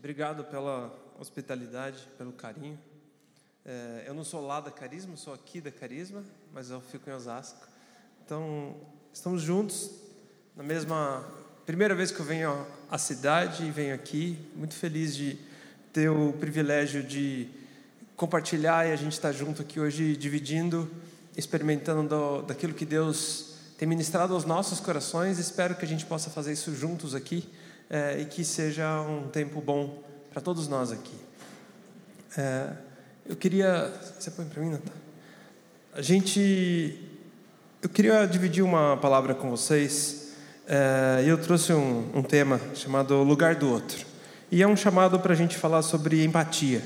Obrigado pela hospitalidade, pelo carinho. É, eu não sou lá da Carisma, sou aqui da Carisma, mas eu fico em Osasco. Então, estamos juntos na mesma primeira vez que eu venho à cidade e venho aqui. Muito feliz de ter o privilégio de compartilhar e a gente estar junto aqui hoje, dividindo, experimentando do, daquilo que Deus tem ministrado aos nossos corações. Espero que a gente possa fazer isso juntos aqui é, e que seja um tempo bom para todos nós aqui. É, eu queria. Você põe para mim? A gente. Eu queria dividir uma palavra com vocês é, e eu trouxe um, um tema chamado Lugar do Outro. E é um chamado para a gente falar sobre empatia.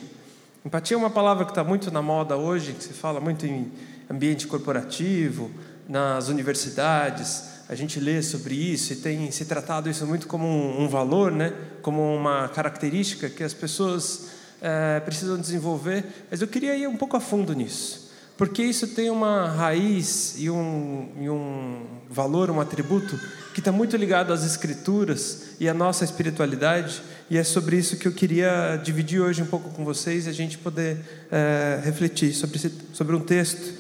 Empatia é uma palavra que está muito na moda hoje, que se fala muito em ambiente corporativo, nas universidades a gente lê sobre isso e tem se tratado isso muito como um, valor, né? como uma característica que as pessoas é, precisam desenvolver. Mas eu queria ir um pouco a fundo nisso, porque isso tem uma raiz e um, e um valor, um atributo que está muito ligado às Escrituras e à nossa espiritualidade. E é sobre isso que eu queria dividir hoje um pouco com vocês e a gente poder é, refletir sobre, sobre um texto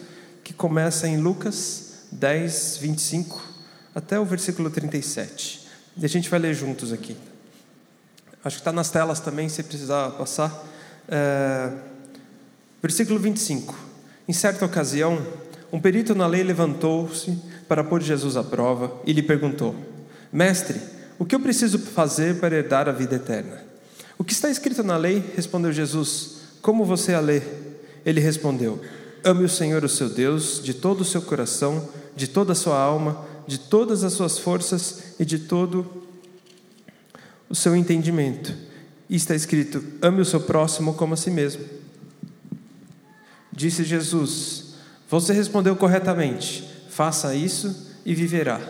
que começa em Lucas 10, 25 até o versículo 37. E a gente vai ler juntos aqui. Acho que está nas telas também, se precisar passar. É... Versículo 25. Em certa ocasião, um perito na lei levantou-se para pôr Jesus à prova e lhe perguntou: Mestre, o que eu preciso fazer para herdar a vida eterna? O que está escrito na lei? Respondeu Jesus: Como você a lê? Ele respondeu: Ame o Senhor, o seu Deus, de todo o seu coração, de toda a sua alma de todas as suas forças e de todo o seu entendimento. E está escrito: ame o seu próximo como a si mesmo. Disse Jesus: Você respondeu corretamente. Faça isso e viverá.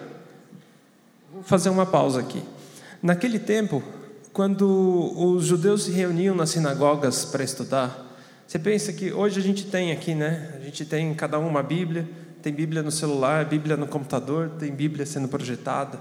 Vou fazer uma pausa aqui. Naquele tempo, quando os judeus se reuniam nas sinagogas para estudar, você pensa que hoje a gente tem aqui, né? A gente tem cada um uma Bíblia tem Bíblia no celular, Bíblia no computador, tem Bíblia sendo projetada.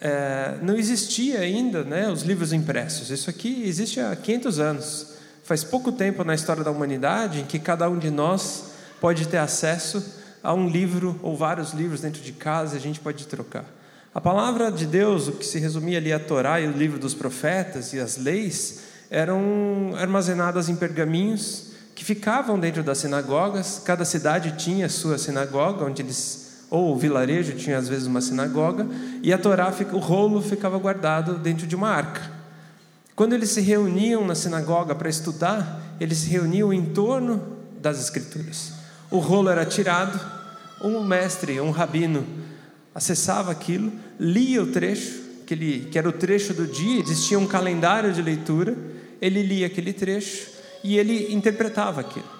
É, não existia ainda né, os livros impressos. Isso aqui existe há 500 anos. Faz pouco tempo na história da humanidade em que cada um de nós pode ter acesso a um livro ou vários livros dentro de casa e a gente pode trocar. A palavra de Deus, o que se resumia ali a Torá e o livro dos profetas e as leis, eram armazenadas em pergaminhos que ficavam dentro das sinagogas. Cada cidade tinha sua sinagoga, onde eles ou o vilarejo tinha às vezes uma sinagoga, e a Torá, o rolo ficava guardado dentro de uma arca. Quando eles se reuniam na sinagoga para estudar, eles se reuniam em torno das escrituras. O rolo era tirado, um mestre, um rabino, acessava aquilo, lia o trecho, que, ele, que era o trecho do dia, existia um calendário de leitura, ele lia aquele trecho, e ele interpretava aquilo.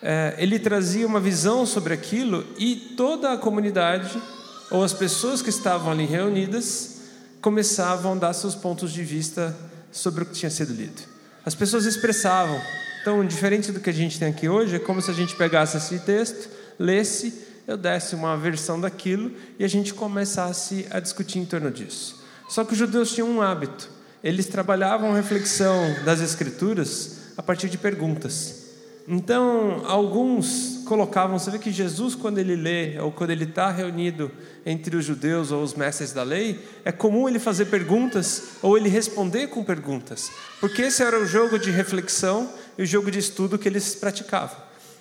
É, ele trazia uma visão sobre aquilo e toda a comunidade, ou as pessoas que estavam ali reunidas, começavam a dar seus pontos de vista sobre o que tinha sido lido. As pessoas expressavam. Então, diferente do que a gente tem aqui hoje, é como se a gente pegasse esse texto, lesse, eu desse uma versão daquilo e a gente começasse a discutir em torno disso. Só que os judeus tinham um hábito. Eles trabalhavam a reflexão das escrituras a partir de perguntas. Então, alguns colocavam, você vê que Jesus, quando ele lê, ou quando ele está reunido entre os judeus ou os mestres da lei, é comum ele fazer perguntas ou ele responder com perguntas, porque esse era o jogo de reflexão e o jogo de estudo que eles praticavam.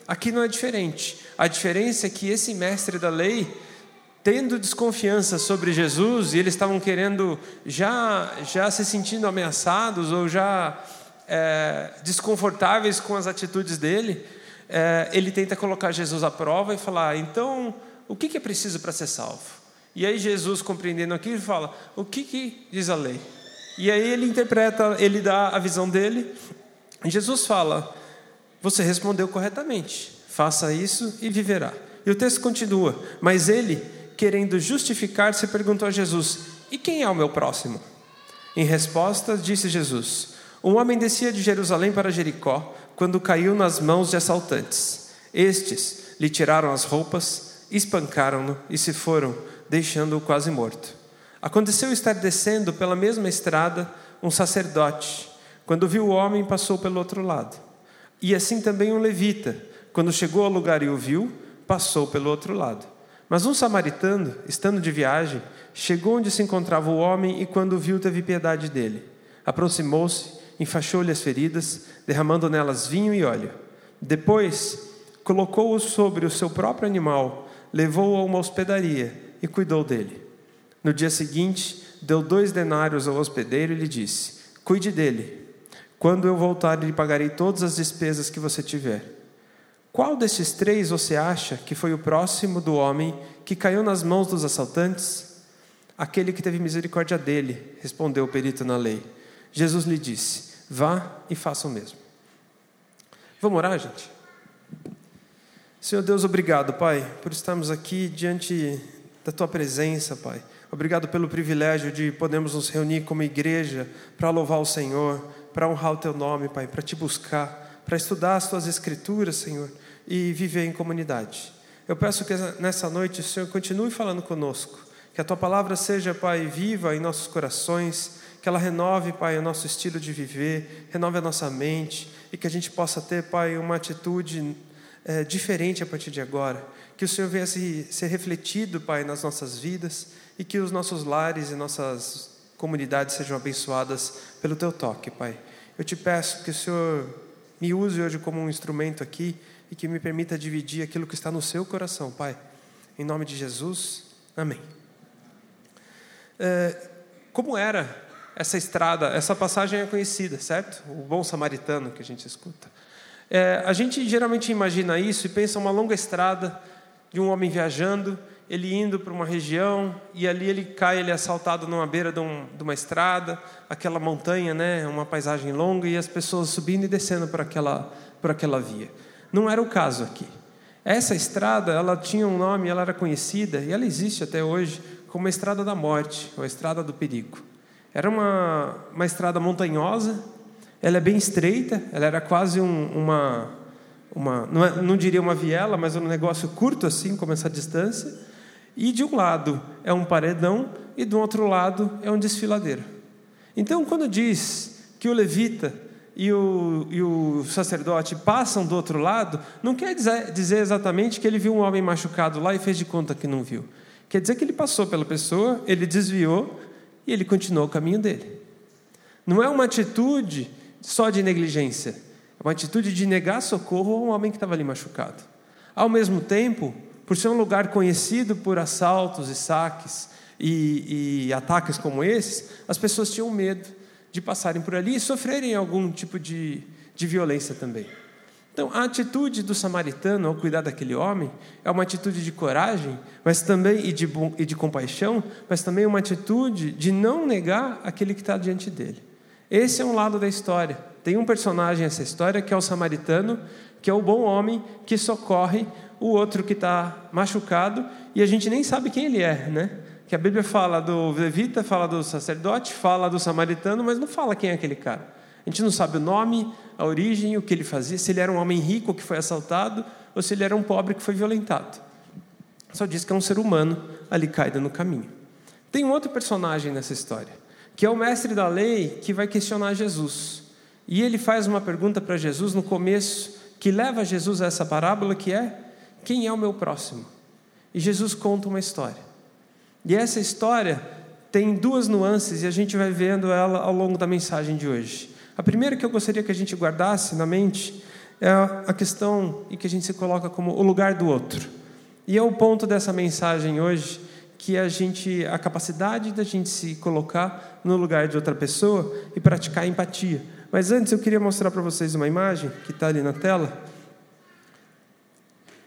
Aqui não é diferente. A diferença é que esse mestre da lei, tendo desconfiança sobre Jesus, e eles estavam querendo já, já se sentindo ameaçados ou já é, desconfortáveis com as atitudes dele, é, ele tenta colocar Jesus à prova e falar: então, o que, é preciso para ser salvo? E aí Jesus, compreendendo aquilo, fala: o que, que diz a lei? E aí ele interpreta, ele dá a visão dele. E Jesus fala: você respondeu corretamente, faça isso e viverá. E o texto continua: mas ele, querendo justificar-se, perguntou a Jesus: e quem é o meu próximo? Em resposta, disse Jesus: um homem descia de Jerusalém para Jericó quando caiu nas mãos de assaltantes. Estes lhe tiraram as roupas, espancaram-no e se foram, deixando-o quase morto. Aconteceu estar descendo pela mesma estrada um sacerdote, Quando viu o homem, passou pelo outro lado. E assim também um levita, quando chegou ao lugar e o viu, passou pelo outro lado. Mas um samaritano, estando de viagem, chegou onde se encontrava o homem e, quando o viu, teve piedade dele. Aproximou-se, enfaixou-lhe as feridas, derramando nelas vinho e óleo. Depois, colocou-o sobre o seu próprio animal, levou-o a uma hospedaria e cuidou dele. No dia seguinte, deu dois denários ao hospedeiro e lhe disse: Cuide dele. Quando eu voltar, lhe pagarei todas as despesas que você tiver. Qual desses três você acha que foi o próximo do homem que caiu nas mãos dos assaltantes? Aquele que teve misericórdia dele, respondeu o perito na lei. Jesus lhe disse: Vá e faça o mesmo. Vamos orar, gente? Senhor Deus, obrigado, Pai, por estarmos aqui diante da Tua presença, Pai. Obrigado pelo privilégio de podermos nos reunir como igreja para louvar o Senhor, para honrar o Teu nome, Pai, para Te buscar, para estudar as Tuas Escrituras, Senhor e viver em comunidade. Eu peço que nessa noite o Senhor continue falando conosco, que a tua palavra seja, Pai, viva em nossos corações, que ela renove, Pai, o nosso estilo de viver, renove a nossa mente e que a gente possa ter, Pai, uma atitude é, diferente a partir de agora. Que o Senhor venha se, ser refletido, Pai, nas nossas vidas e que os nossos lares e nossas comunidades sejam abençoadas pelo teu toque, Pai. Eu te peço que o Senhor me use hoje como um instrumento aqui e que me permita dividir aquilo que está no seu coração, Pai. Em nome de Jesus, amém. É, como era essa estrada? Essa passagem é conhecida, certo? O bom samaritano que a gente escuta. É, a gente geralmente imagina isso e pensa uma longa estrada de um homem viajando, ele indo para uma região e ali ele cai, ele é assaltado numa beira de, um, de, uma estrada, aquela montanha, né, uma paisagem longa e as pessoas subindo e descendo por aquela, por aquela via. Não era o caso aqui. Essa estrada, ela tinha um nome, ela era conhecida e ela existe até hoje como a Estrada da Morte, ou a Estrada do Perigo. Era uma, uma estrada montanhosa, ela é bem estreita, ela era quase um, uma, uma não, é, não diria uma viela, mas um negócio curto assim, como essa distância. E de um lado é um paredão e do outro lado é um desfiladeiro. Então, quando diz que o levita e o, e o sacerdote passam do outro lado, não quer dizer, dizer exatamente que ele viu um homem machucado lá e fez de conta que não viu. Quer dizer que ele passou pela pessoa, ele desviou e ele continuou o caminho dele. Não é uma atitude só de negligência, é uma atitude de negar socorro a um homem que estava ali machucado. Ao mesmo tempo, por ser um lugar conhecido por assaltos e saques e, e ataques como esses, as pessoas tinham medo de passarem por ali e sofrerem algum tipo de, de violência também. Então, a atitude do samaritano ao cuidar daquele homem é uma atitude de coragem, mas também e de, e de compaixão, mas também uma atitude de não negar aquele que está diante dele. Esse é um lado da história. Tem um personagem nessa história que é o samaritano, que é o bom homem que socorre o outro que está machucado e a gente nem sabe quem ele é, né? que a Bíblia fala do levita, fala do sacerdote, fala do samaritano, mas não fala quem é aquele cara. A gente não sabe o nome, a origem, o que ele fazia, se ele era um homem rico que foi assaltado ou se ele era um pobre que foi violentado. Só diz que é um ser humano ali caído no caminho. Tem um outro personagem nessa história, que é o mestre da lei que vai questionar Jesus. E ele faz uma pergunta para Jesus no começo, que leva Jesus a essa parábola, que é: quem é o meu próximo? E Jesus conta uma história. E essa história tem duas nuances e a gente vai vendo ela ao longo da mensagem de hoje. A primeira que eu gostaria que a gente guardasse na mente é a questão e que a gente se coloca como o lugar do outro. E é o ponto dessa mensagem hoje que a gente a capacidade da gente se colocar no lugar de outra pessoa e praticar empatia. Mas antes eu queria mostrar para vocês uma imagem que está ali na tela,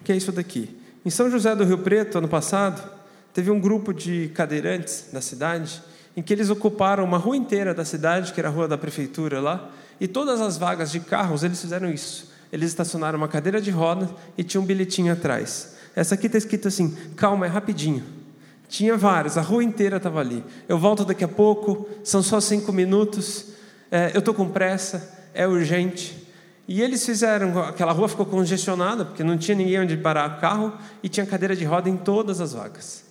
que é isso daqui. Em São José do Rio Preto, ano passado, teve um grupo de cadeirantes da cidade em que eles ocuparam uma rua inteira da cidade, que era a rua da prefeitura lá, e todas as vagas de carros eles fizeram isso. Eles estacionaram uma cadeira de roda e tinha um bilhetinho atrás. Essa aqui está escrito assim: calma, é rapidinho. Tinha vários, a rua inteira estava ali. Eu volto daqui a pouco, são só cinco minutos, é, eu estou com pressa, é urgente. E eles fizeram, aquela rua ficou congestionada, porque não tinha ninguém onde parar o carro e tinha cadeira de roda em todas as vagas.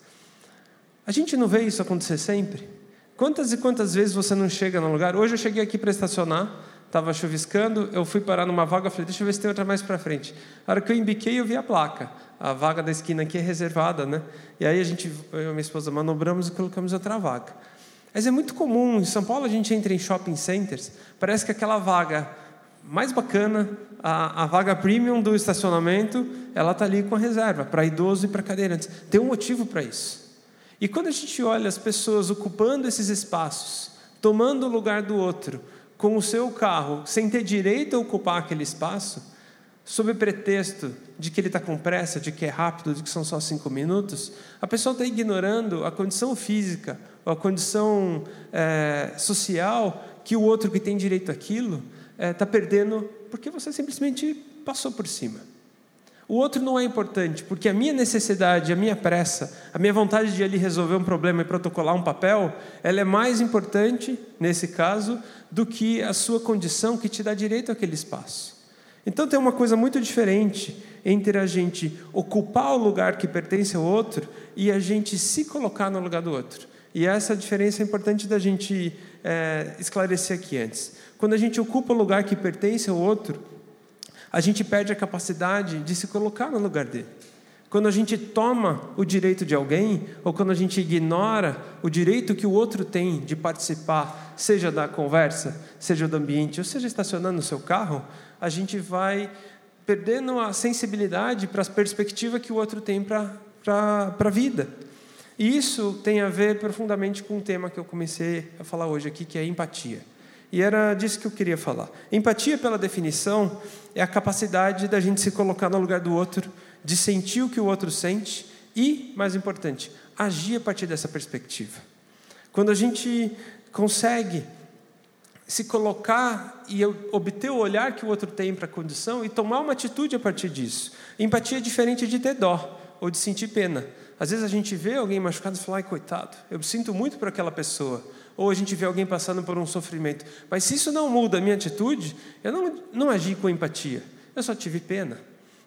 A gente não vê isso acontecer sempre? Quantas e quantas vezes você não chega num lugar? Hoje eu cheguei aqui para estacionar, estava chuviscando, eu fui parar numa vaga, falei, deixa eu ver se tem outra mais para frente. A hora que eu embiquei, eu vi a placa. A vaga da esquina aqui é reservada, né? E aí a gente, eu e minha esposa manobramos e colocamos outra vaga. Mas é muito comum, em São Paulo a gente entra em shopping centers, parece que aquela vaga mais bacana, a, a vaga premium do estacionamento, ela está ali com a reserva, para idoso e para cadeirantes. Tem um motivo para isso. E quando a gente olha as pessoas ocupando esses espaços, tomando o lugar do outro, com o seu carro, sem ter direito a ocupar aquele espaço, sob pretexto de que ele está com pressa, de que é rápido, de que são só cinco minutos, a pessoa está ignorando a condição física ou a condição é, social que o outro que tem direito àquilo está é, perdendo porque você simplesmente passou por cima. O outro não é importante, porque a minha necessidade, a minha pressa, a minha vontade de ali resolver um problema e protocolar um papel, ela é mais importante, nesse caso, do que a sua condição que te dá direito àquele espaço. Então tem uma coisa muito diferente entre a gente ocupar o lugar que pertence ao outro e a gente se colocar no lugar do outro. E essa diferença é importante da gente é, esclarecer aqui antes. Quando a gente ocupa o lugar que pertence ao outro, a gente perde a capacidade de se colocar no lugar dele. Quando a gente toma o direito de alguém, ou quando a gente ignora o direito que o outro tem de participar, seja da conversa, seja do ambiente, ou seja estacionando no seu carro, a gente vai perdendo a sensibilidade para a perspectiva que o outro tem para a vida. E isso tem a ver profundamente com o tema que eu comecei a falar hoje aqui, que é empatia. E era disso que eu queria falar. Empatia, pela definição, é a capacidade da gente se colocar no lugar do outro, de sentir o que o outro sente e, mais importante, agir a partir dessa perspectiva. Quando a gente consegue se colocar e obter o olhar que o outro tem para a condição e tomar uma atitude a partir disso. Empatia é diferente de ter dó ou de sentir pena. Às vezes a gente vê alguém machucado e fala, ai, coitado, eu sinto muito por aquela pessoa ou a gente vê alguém passando por um sofrimento. Mas se isso não muda a minha atitude, eu não, não agi com empatia, eu só tive pena.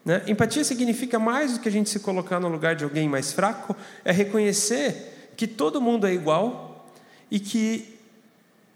Né? Empatia significa mais do que a gente se colocar no lugar de alguém mais fraco, é reconhecer que todo mundo é igual e que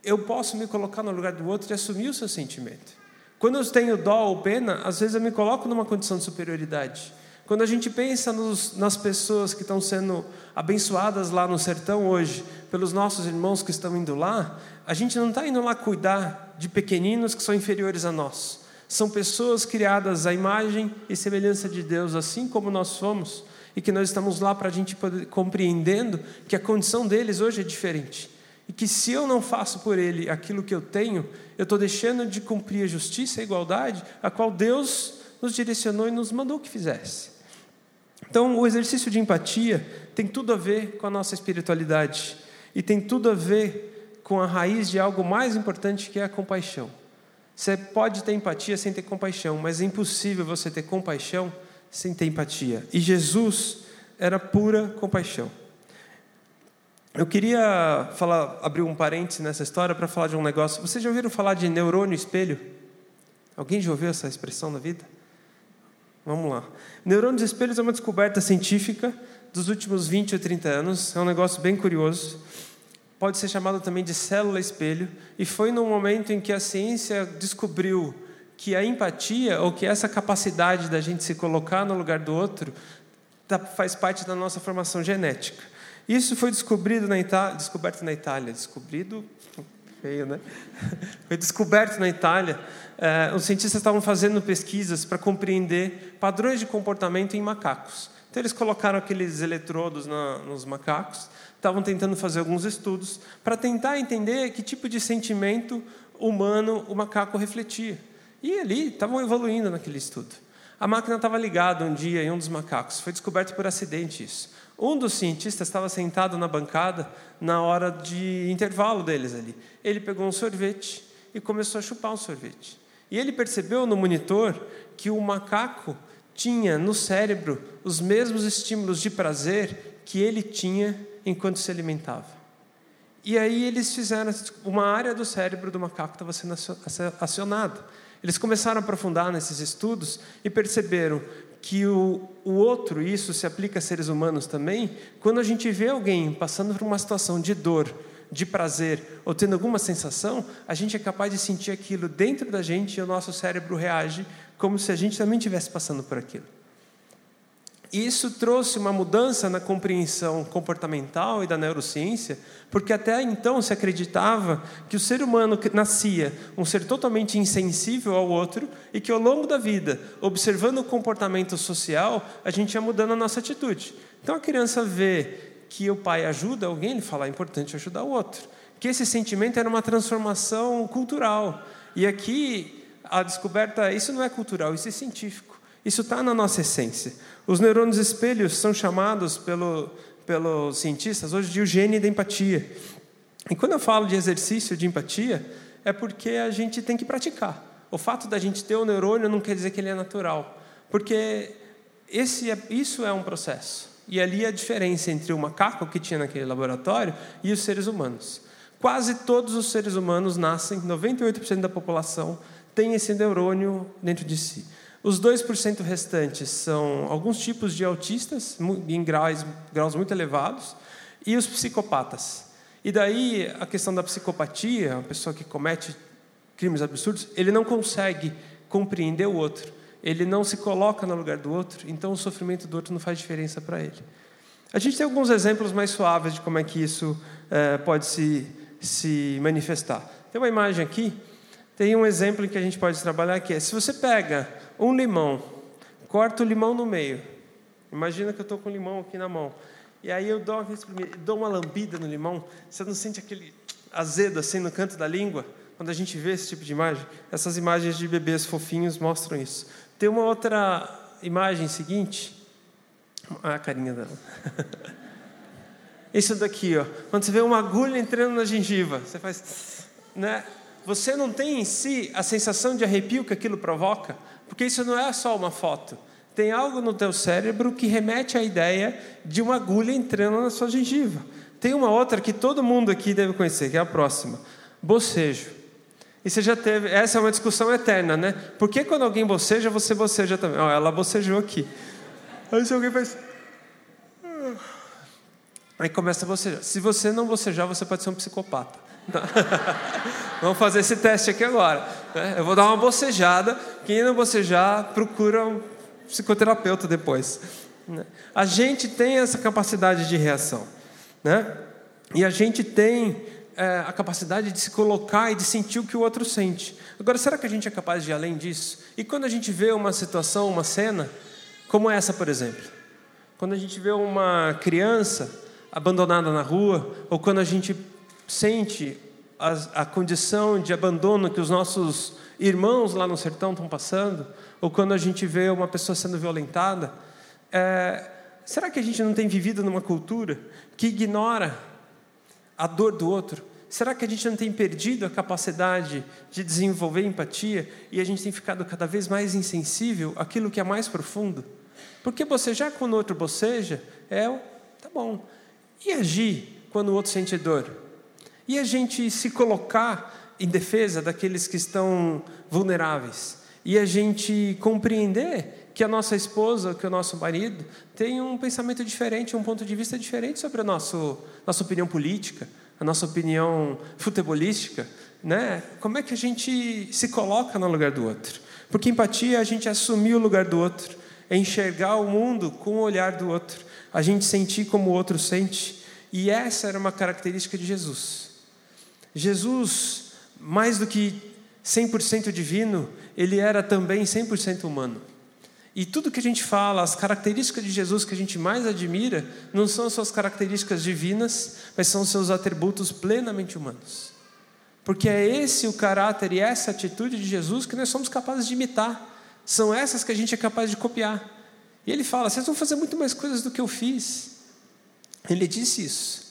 eu posso me colocar no lugar do outro e assumir o seu sentimento. Quando eu tenho dó ou pena, às vezes eu me coloco numa condição de superioridade. Quando a gente pensa nos, nas pessoas que estão sendo abençoadas lá no sertão hoje, pelos nossos irmãos que estão indo lá, a gente não está indo lá cuidar de pequeninos que são inferiores a nós. São pessoas criadas à imagem e semelhança de Deus, assim como nós somos, e que nós estamos lá para a gente poder compreendendo que a condição deles hoje é diferente. E que se eu não faço por ele aquilo que eu tenho, eu estou deixando de cumprir a justiça e a igualdade, a qual Deus nos direcionou e nos mandou que fizesse. Então, o exercício de empatia tem tudo a ver com a nossa espiritualidade e tem tudo a ver com a raiz de algo mais importante que é a compaixão. Você pode ter empatia sem ter compaixão, mas é impossível você ter compaixão sem ter empatia. E Jesus era pura compaixão. Eu queria falar, abrir um parêntese nessa história para falar de um negócio. Vocês já ouviram falar de neurônio espelho? Alguém já ouviu essa expressão na vida? Vamos lá. Neurônios espelhos é uma descoberta científica dos últimos 20 ou 30 anos. É um negócio bem curioso. Pode ser chamado também de célula espelho. E foi no momento em que a ciência descobriu que a empatia, ou que essa capacidade da gente se colocar no lugar do outro, tá, faz parte da nossa formação genética. Isso foi descobrido na Itália, descoberto na Itália, descobrido feio, né? Foi descoberto na Itália. É, os cientistas estavam fazendo pesquisas para compreender padrões de comportamento em macacos. Então, eles colocaram aqueles eletrodos na, nos macacos, estavam tentando fazer alguns estudos para tentar entender que tipo de sentimento humano o macaco refletia. E ali estavam evoluindo naquele estudo. A máquina estava ligada um dia em um dos macacos. Foi descoberto por acidente isso. Um dos cientistas estava sentado na bancada na hora de intervalo deles ali. Ele pegou um sorvete e começou a chupar um sorvete. E ele percebeu no monitor que o macaco tinha no cérebro os mesmos estímulos de prazer que ele tinha enquanto se alimentava. E aí eles fizeram uma área do cérebro do macaco estava sendo acionada. Eles começaram a aprofundar nesses estudos e perceberam que o, o outro, isso se aplica a seres humanos também, quando a gente vê alguém passando por uma situação de dor, de prazer ou tendo alguma sensação, a gente é capaz de sentir aquilo dentro da gente e o nosso cérebro reage como se a gente também estivesse passando por aquilo. Isso trouxe uma mudança na compreensão comportamental e da neurociência, porque até então se acreditava que o ser humano nascia um ser totalmente insensível ao outro e que ao longo da vida, observando o comportamento social, a gente ia mudando a nossa atitude. Então a criança vê que o pai ajuda alguém, ele fala: é importante ajudar o outro. Que esse sentimento era uma transformação cultural. E aqui a descoberta, isso não é cultural, isso é científico. Isso está na nossa essência. Os neurônios espelhos são chamados pelo, pelos cientistas hoje de o gene da empatia. E quando eu falo de exercício de empatia, é porque a gente tem que praticar. O fato da gente ter o neurônio não quer dizer que ele é natural, porque esse é, isso é um processo. E ali a diferença entre o macaco que tinha naquele laboratório e os seres humanos. Quase todos os seres humanos nascem, 98% da população tem esse neurônio dentro de si. Os 2% restantes são alguns tipos de autistas, em graus, graus muito elevados, e os psicopatas. E daí a questão da psicopatia, a pessoa que comete crimes absurdos, ele não consegue compreender o outro, ele não se coloca no lugar do outro, então o sofrimento do outro não faz diferença para ele. A gente tem alguns exemplos mais suaves de como é que isso é, pode se, se manifestar. Tem uma imagem aqui, tem um exemplo que a gente pode trabalhar que é: se você pega um limão, corto o limão no meio. Imagina que eu estou com o limão aqui na mão. E aí eu dou uma, dou uma lambida no limão. Você não sente aquele azedo assim no canto da língua? Quando a gente vê esse tipo de imagem, essas imagens de bebês fofinhos mostram isso. Tem uma outra imagem seguinte. Ah, a carinha dela. Isso daqui, ó. Quando você vê uma agulha entrando na gengiva, você faz, né? Você não tem em si a sensação de arrepio que aquilo provoca, porque isso não é só uma foto. Tem algo no teu cérebro que remete à ideia de uma agulha entrando na sua gengiva. Tem uma outra que todo mundo aqui deve conhecer, que é a próxima: bocejo. E você já teve, essa é uma discussão eterna, né? Por que quando alguém boceja, você boceja também? Oh, ela bocejou aqui. Aí se alguém faz. Ah. Aí começa a bocejar. Se você não bocejar, você pode ser um psicopata. Vamos fazer esse teste aqui agora. Né? Eu vou dar uma bocejada. Quem não bocejar, procura um psicoterapeuta depois. Né? A gente tem essa capacidade de reação. Né? E a gente tem é, a capacidade de se colocar e de sentir o que o outro sente. Agora, será que a gente é capaz de ir além disso? E quando a gente vê uma situação, uma cena, como essa, por exemplo? Quando a gente vê uma criança abandonada na rua, ou quando a gente sente a, a condição de abandono que os nossos irmãos lá no sertão estão passando, ou quando a gente vê uma pessoa sendo violentada, é, será que a gente não tem vivido numa cultura que ignora a dor do outro? Será que a gente não tem perdido a capacidade de desenvolver empatia e a gente tem ficado cada vez mais insensível àquilo que é mais profundo? Porque bocejar quando o outro boceja é, tá bom. E agir quando o outro sente dor? E a gente se colocar em defesa daqueles que estão vulneráveis? E a gente compreender que a nossa esposa, que o nosso marido tem um pensamento diferente, um ponto de vista diferente sobre a nosso, nossa opinião política, a nossa opinião futebolística, né? Como é que a gente se coloca no lugar do outro? Porque empatia é a gente assumir o lugar do outro, é enxergar o mundo com o olhar do outro, a gente sentir como o outro sente. E essa era uma característica de Jesus. Jesus, mais do que 100% divino, ele era também 100% humano. E tudo que a gente fala, as características de Jesus que a gente mais admira, não são suas características divinas, mas são seus atributos plenamente humanos. Porque é esse o caráter e essa atitude de Jesus que nós somos capazes de imitar. São essas que a gente é capaz de copiar. E ele fala: vocês vão fazer muito mais coisas do que eu fiz. Ele disse isso.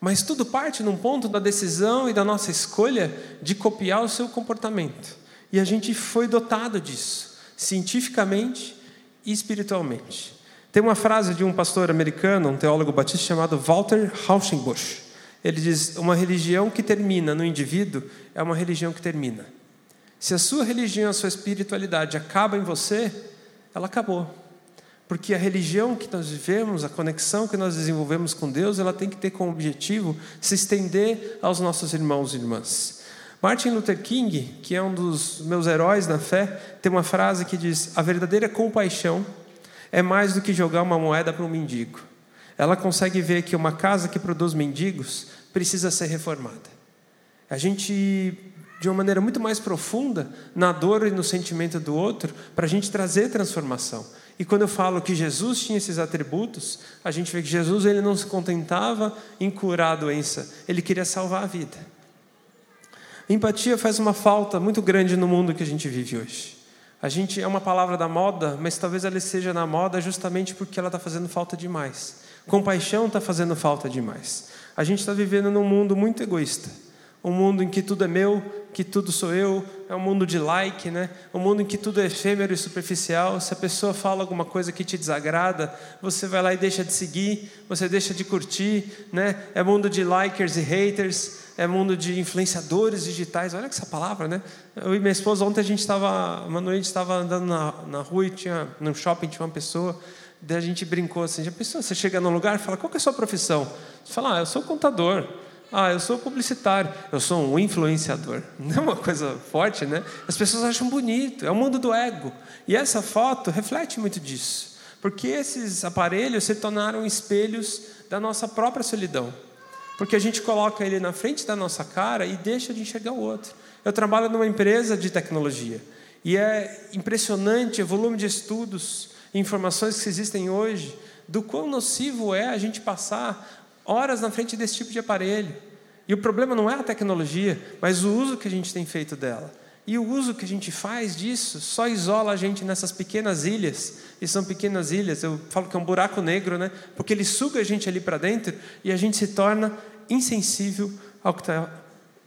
Mas tudo parte num ponto da decisão e da nossa escolha de copiar o seu comportamento. E a gente foi dotado disso, cientificamente e espiritualmente. Tem uma frase de um pastor americano, um teólogo batista chamado Walter Rauschenbusch. Ele diz: Uma religião que termina no indivíduo é uma religião que termina. Se a sua religião, a sua espiritualidade acaba em você, ela acabou. Porque a religião que nós vivemos, a conexão que nós desenvolvemos com Deus, ela tem que ter como objetivo se estender aos nossos irmãos e irmãs. Martin Luther King, que é um dos meus heróis na fé, tem uma frase que diz: A verdadeira compaixão é mais do que jogar uma moeda para um mendigo. Ela consegue ver que uma casa que produz mendigos precisa ser reformada. A gente, de uma maneira muito mais profunda, na dor e no sentimento do outro, para a gente trazer transformação. E quando eu falo que Jesus tinha esses atributos, a gente vê que Jesus ele não se contentava em curar a doença, ele queria salvar a vida. Empatia faz uma falta muito grande no mundo que a gente vive hoje. A gente é uma palavra da moda, mas talvez ela seja na moda justamente porque ela está fazendo falta demais. Compaixão está fazendo falta demais. A gente está vivendo num mundo muito egoísta um mundo em que tudo é meu, que tudo sou eu, é um mundo de like, né? Um mundo em que tudo é efêmero e superficial. Se a pessoa fala alguma coisa que te desagrada, você vai lá e deixa de seguir, você deixa de curtir, né? É mundo de likers e haters, é mundo de influenciadores digitais. Olha essa palavra, né? Eu e minha esposa ontem a gente estava, uma noite estava andando na, na rua e tinha no shopping tinha uma pessoa Daí a gente brincou assim, já pensou, você chega num lugar e fala, qual que é a sua profissão? Você fala, ah, eu sou contador. Ah, eu sou publicitário, eu sou um influenciador. Não é uma coisa forte, né? As pessoas acham bonito, é o mundo do ego. E essa foto reflete muito disso, porque esses aparelhos se tornaram espelhos da nossa própria solidão. Porque a gente coloca ele na frente da nossa cara e deixa de enxergar o outro. Eu trabalho numa empresa de tecnologia e é impressionante o volume de estudos e informações que existem hoje do quão nocivo é a gente passar horas na frente desse tipo de aparelho. E o problema não é a tecnologia, mas o uso que a gente tem feito dela. E o uso que a gente faz disso só isola a gente nessas pequenas ilhas. E são pequenas ilhas, eu falo que é um buraco negro, né? Porque ele suga a gente ali para dentro e a gente se torna insensível ao que está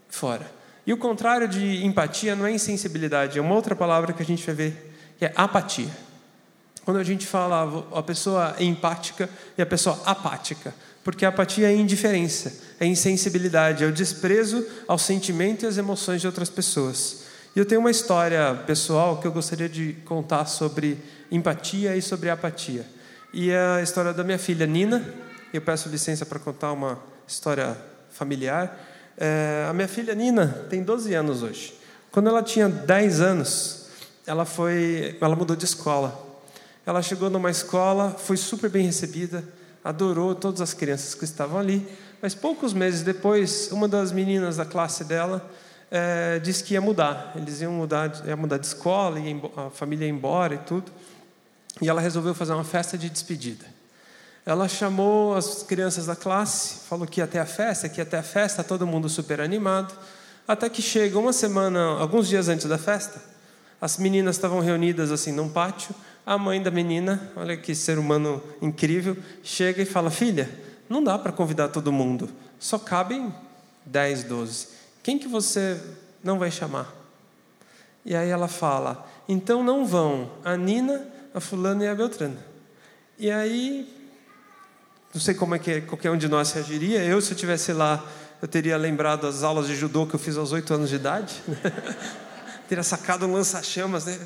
fora. E o contrário de empatia não é insensibilidade, é uma outra palavra que a gente vai ver, que é apatia. Quando a gente fala a pessoa é empática e a pessoa apática, porque a apatia é indiferença, é insensibilidade, é o desprezo ao sentimento e às emoções de outras pessoas. E eu tenho uma história pessoal que eu gostaria de contar sobre empatia e sobre apatia. E é a história da minha filha Nina. Eu peço licença para contar uma história familiar. É, a minha filha Nina tem 12 anos hoje. Quando ela tinha 10 anos, ela foi, ela mudou de escola. Ela chegou numa escola, foi super bem recebida adorou todas as crianças que estavam ali, mas poucos meses depois, uma das meninas da classe dela é, disse que ia mudar. Eles iam mudar, ia mudar de escola, ia, a família ia embora e tudo. E ela resolveu fazer uma festa de despedida. Ela chamou as crianças da classe, falou que ia até a festa, que ia até a festa, todo mundo super animado. Até que chega uma semana, alguns dias antes da festa, as meninas estavam reunidas assim num pátio a mãe da menina, olha que ser humano incrível, chega e fala: Filha, não dá para convidar todo mundo, só cabem 10, 12. Quem que você não vai chamar? E aí ela fala: Então não vão a Nina, a Fulana e a Beltrana. E aí, não sei como é que qualquer um de nós reagiria. Eu, se eu estivesse lá, eu teria lembrado as aulas de judô que eu fiz aos oito anos de idade. teria sacado um lança-chamas, né?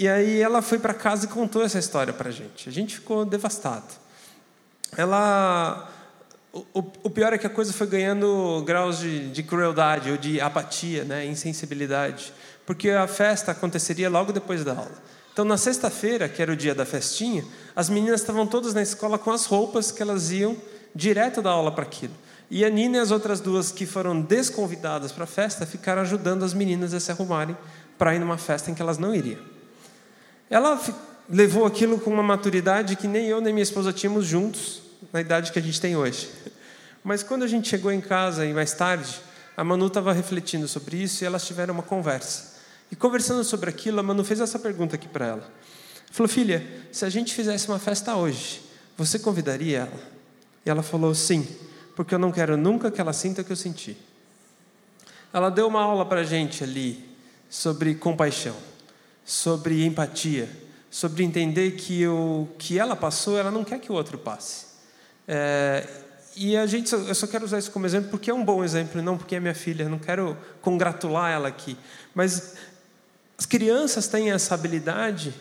E aí ela foi para casa e contou essa história para a gente. A gente ficou devastado. Ela, o, o, pior é que a coisa foi ganhando graus de, de crueldade ou de apatia, né, insensibilidade, porque a festa aconteceria logo depois da aula. Então, na sexta-feira, que era o dia da festinha, as meninas estavam todas na escola com as roupas que elas iam direto da aula para aquilo. E a Nina e as outras duas que foram desconvidadas para a festa ficaram ajudando as meninas a se arrumarem para ir numa festa em que elas não iriam. Ela levou aquilo com uma maturidade que nem eu nem minha esposa tínhamos juntos, na idade que a gente tem hoje. Mas quando a gente chegou em casa e mais tarde, a Manu estava refletindo sobre isso e elas tiveram uma conversa. E conversando sobre aquilo, a Manu fez essa pergunta aqui para ela. Falou, filha, se a gente fizesse uma festa hoje, você convidaria ela? E ela falou, sim, porque eu não quero nunca que ela sinta o que eu senti. Ela deu uma aula para a gente ali sobre compaixão sobre empatia, sobre entender que o que ela passou, ela não quer que o outro passe. É, e a gente, eu só quero usar isso como exemplo porque é um bom exemplo, não porque é minha filha. Não quero congratular ela aqui, mas as crianças têm essa habilidade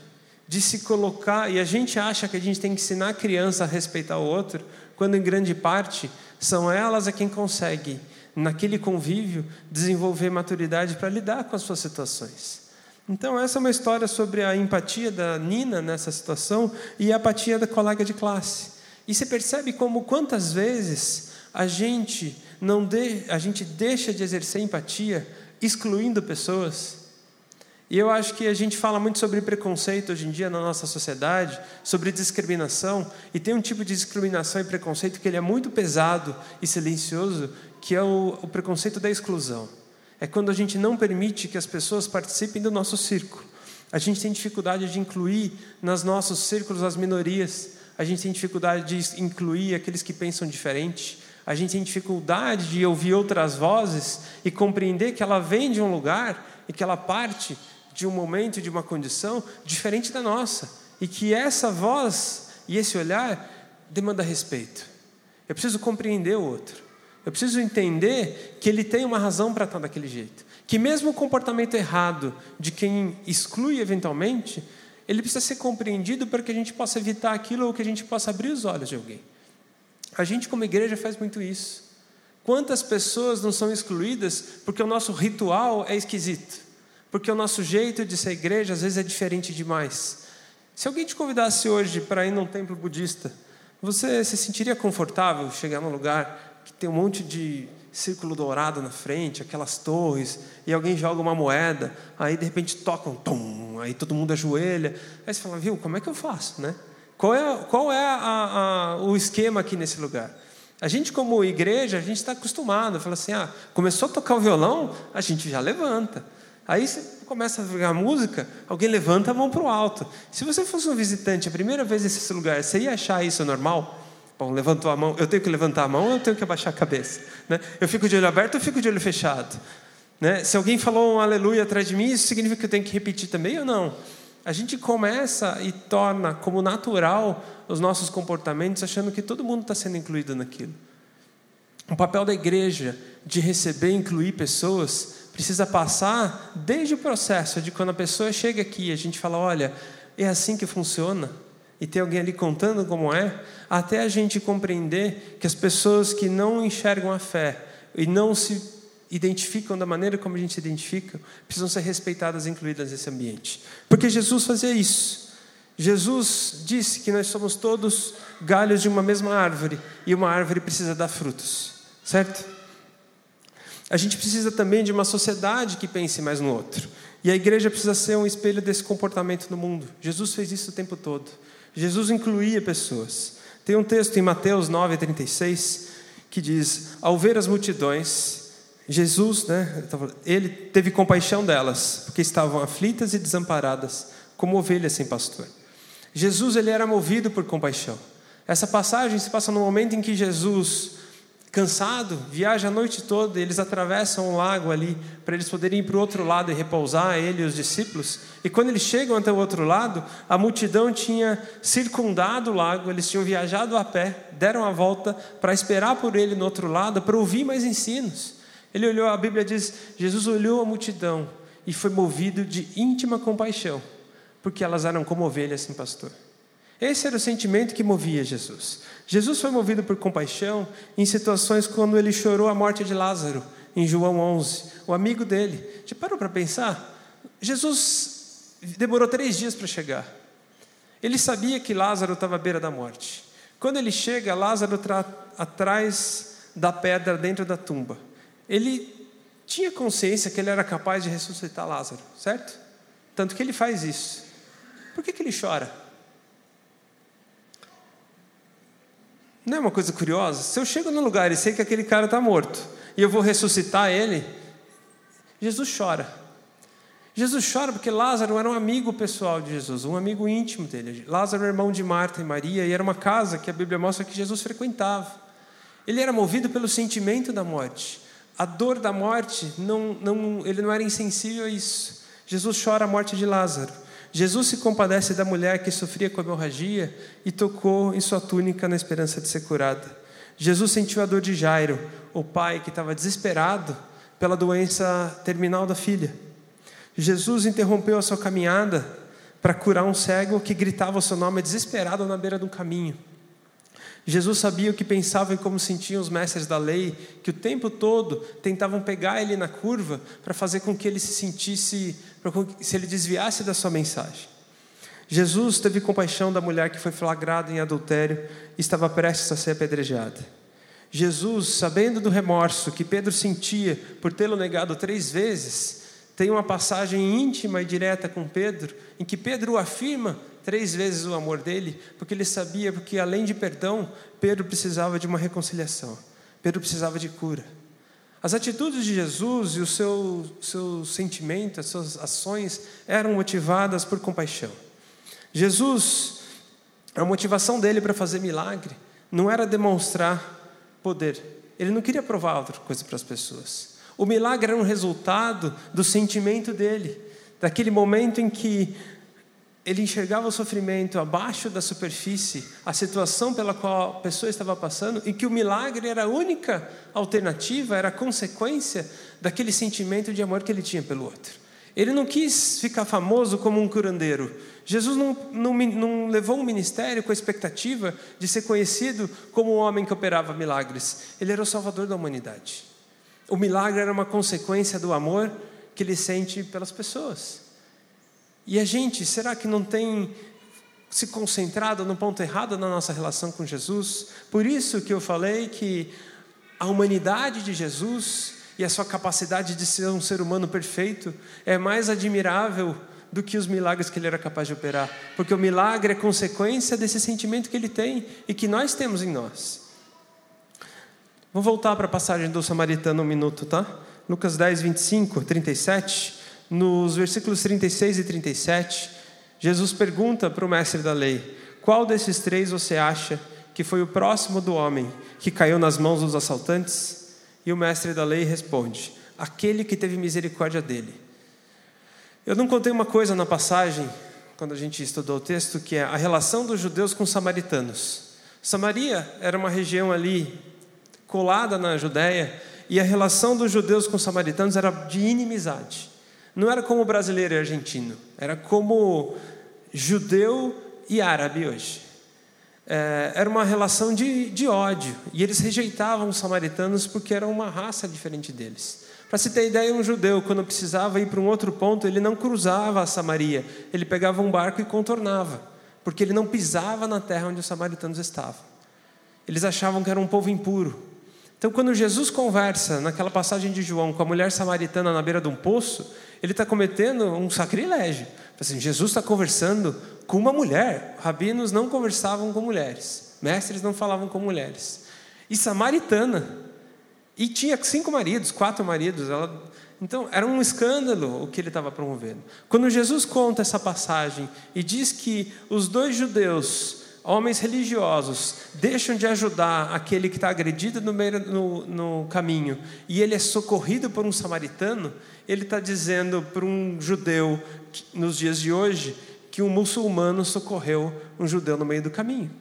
de se colocar, e a gente acha que a gente tem que ensinar a criança a respeitar o outro, quando em grande parte são elas a quem consegue, naquele convívio, desenvolver maturidade para lidar com as suas situações. Então, essa é uma história sobre a empatia da Nina nessa situação e a apatia da colega de classe. E você percebe como quantas vezes a gente não de, a gente deixa de exercer empatia excluindo pessoas e eu acho que a gente fala muito sobre preconceito hoje em dia na nossa sociedade, sobre discriminação, e tem um tipo de discriminação e preconceito que ele é muito pesado e silencioso, que é o, o preconceito da exclusão. É quando a gente não permite que as pessoas participem do nosso círculo. A gente tem dificuldade de incluir nos nossos círculos as minorias, a gente tem dificuldade de incluir aqueles que pensam diferente, a gente tem dificuldade de ouvir outras vozes e compreender que ela vem de um lugar e que ela parte de um momento, de uma condição diferente da nossa. E que essa voz e esse olhar demanda respeito. Eu preciso compreender o outro. Eu preciso entender que ele tem uma razão para estar daquele jeito. Que mesmo o comportamento errado de quem exclui eventualmente, ele precisa ser compreendido para que a gente possa evitar aquilo ou que a gente possa abrir os olhos de alguém. A gente, como igreja, faz muito isso. Quantas pessoas não são excluídas porque o nosso ritual é esquisito? porque o nosso jeito de ser igreja às vezes é diferente demais. Se alguém te convidasse hoje para ir num templo budista, você se sentiria confortável chegar num lugar que tem um monte de círculo dourado na frente, aquelas torres, e alguém joga uma moeda, aí de repente tocam, tum, aí todo mundo ajoelha, aí você fala, viu, como é que eu faço, né? Qual é, qual é a, a, o esquema aqui nesse lugar? A gente, como igreja, a gente está acostumado, fala assim, ah, começou a tocar o violão, a gente já levanta. Aí você começa a jogar música, alguém levanta a mão para o alto. Se você fosse um visitante a primeira vez nesse lugar, você ia achar isso normal? Bom, levantou a mão, eu tenho que levantar a mão ou eu tenho que abaixar a cabeça? Né? Eu fico de olho aberto ou fico de olho fechado? Né? Se alguém falou um aleluia atrás de mim, isso significa que eu tenho que repetir também ou não? A gente começa e torna como natural os nossos comportamentos, achando que todo mundo está sendo incluído naquilo. O papel da igreja de receber e incluir pessoas precisa passar desde o processo de quando a pessoa chega aqui, a gente fala, olha, é assim que funciona, e tem alguém ali contando como é, até a gente compreender que as pessoas que não enxergam a fé e não se identificam da maneira como a gente se identifica, precisam ser respeitadas e incluídas nesse ambiente. Porque Jesus fazia isso. Jesus disse que nós somos todos galhos de uma mesma árvore e uma árvore precisa dar frutos, certo? A gente precisa também de uma sociedade que pense mais no outro. E a igreja precisa ser um espelho desse comportamento no mundo. Jesus fez isso o tempo todo. Jesus incluía pessoas. Tem um texto em Mateus 9:36 que diz: "Ao ver as multidões, Jesus, né, ele teve compaixão delas, porque estavam aflitas e desamparadas, como ovelhas sem pastor." Jesus ele era movido por compaixão. Essa passagem se passa no momento em que Jesus cansado, viaja a noite toda, eles atravessam um lago ali para eles poderem ir para o outro lado e repousar, ele e os discípulos. E quando eles chegam até o outro lado, a multidão tinha circundado o lago, eles tinham viajado a pé, deram a volta para esperar por ele no outro lado, para ouvir mais ensinos. Ele olhou, a Bíblia diz: Jesus olhou a multidão e foi movido de íntima compaixão, porque elas eram como ovelhas sem pastor. Esse era o sentimento que movia Jesus. Jesus foi movido por compaixão em situações quando ele chorou a morte de Lázaro, em João 11, o amigo dele. Já parou para pensar? Jesus demorou três dias para chegar. Ele sabia que Lázaro estava à beira da morte. Quando ele chega, Lázaro está atrás da pedra dentro da tumba. Ele tinha consciência que ele era capaz de ressuscitar Lázaro, certo? Tanto que ele faz isso. Por que, que ele chora? Não é uma coisa curiosa? Se eu chego num lugar e sei que aquele cara está morto e eu vou ressuscitar ele, Jesus chora. Jesus chora porque Lázaro era um amigo pessoal de Jesus, um amigo íntimo dele. Lázaro era irmão de Marta e Maria e era uma casa que a Bíblia mostra que Jesus frequentava. Ele era movido pelo sentimento da morte. A dor da morte, não, não, ele não era insensível a isso. Jesus chora a morte de Lázaro. Jesus se compadece da mulher que sofria com hemorragia e tocou em sua túnica na esperança de ser curada. Jesus sentiu a dor de Jairo, o pai que estava desesperado pela doença terminal da filha. Jesus interrompeu a sua caminhada para curar um cego que gritava o seu nome desesperado na beira do caminho. Jesus sabia o que pensavam e como sentiam os mestres da lei, que o tempo todo tentavam pegar ele na curva para fazer com que ele se sentisse, se ele desviasse da sua mensagem. Jesus teve compaixão da mulher que foi flagrada em adultério e estava prestes a ser apedrejada. Jesus, sabendo do remorso que Pedro sentia por tê-lo negado três vezes, tem uma passagem íntima e direta com Pedro, em que Pedro afirma três vezes o amor dele, porque ele sabia que além de perdão, Pedro precisava de uma reconciliação, Pedro precisava de cura. As atitudes de Jesus e o seu, seu sentimento, as suas ações eram motivadas por compaixão. Jesus, a motivação dele para fazer milagre não era demonstrar poder, ele não queria provar outra coisa para as pessoas. O milagre era um resultado do sentimento dele, daquele momento em que ele enxergava o sofrimento abaixo da superfície, a situação pela qual a pessoa estava passando, e que o milagre era a única alternativa, era a consequência daquele sentimento de amor que ele tinha pelo outro. Ele não quis ficar famoso como um curandeiro. Jesus não, não, não levou um ministério com a expectativa de ser conhecido como um homem que operava milagres. Ele era o salvador da humanidade. O milagre era uma consequência do amor que ele sente pelas pessoas. E a gente, será que não tem se concentrado no ponto errado na nossa relação com Jesus? Por isso que eu falei que a humanidade de Jesus e a sua capacidade de ser um ser humano perfeito é mais admirável do que os milagres que ele era capaz de operar, porque o milagre é consequência desse sentimento que ele tem e que nós temos em nós. Vou voltar para a passagem do samaritano um minuto, tá? Lucas 10, 25, 37 nos versículos 36 e 37, Jesus pergunta para o mestre da lei: Qual desses três você acha que foi o próximo do homem que caiu nas mãos dos assaltantes? E o mestre da lei responde: Aquele que teve misericórdia dele. Eu não contei uma coisa na passagem, quando a gente estudou o texto, que é a relação dos judeus com os samaritanos. Samaria era uma região ali colada na Judéia, e a relação dos judeus com os samaritanos era de inimizade. Não era como brasileiro e argentino, era como judeu e árabe hoje. É, era uma relação de, de ódio, e eles rejeitavam os samaritanos porque eram uma raça diferente deles. Para se ter ideia, um judeu, quando precisava ir para um outro ponto, ele não cruzava a Samaria, ele pegava um barco e contornava, porque ele não pisava na terra onde os samaritanos estavam. Eles achavam que era um povo impuro. Então, quando Jesus conversa naquela passagem de João com a mulher samaritana na beira de um poço, ele está cometendo um sacrilégio. Assim, Jesus está conversando com uma mulher. Rabinos não conversavam com mulheres, mestres não falavam com mulheres. E samaritana. E tinha cinco maridos, quatro maridos. Ela... Então, era um escândalo o que ele estava promovendo. Quando Jesus conta essa passagem e diz que os dois judeus homens religiosos deixam de ajudar aquele que está agredido no, meio, no, no caminho e ele é socorrido por um samaritano, ele está dizendo para um judeu nos dias de hoje que um muçulmano socorreu um judeu no meio do caminho.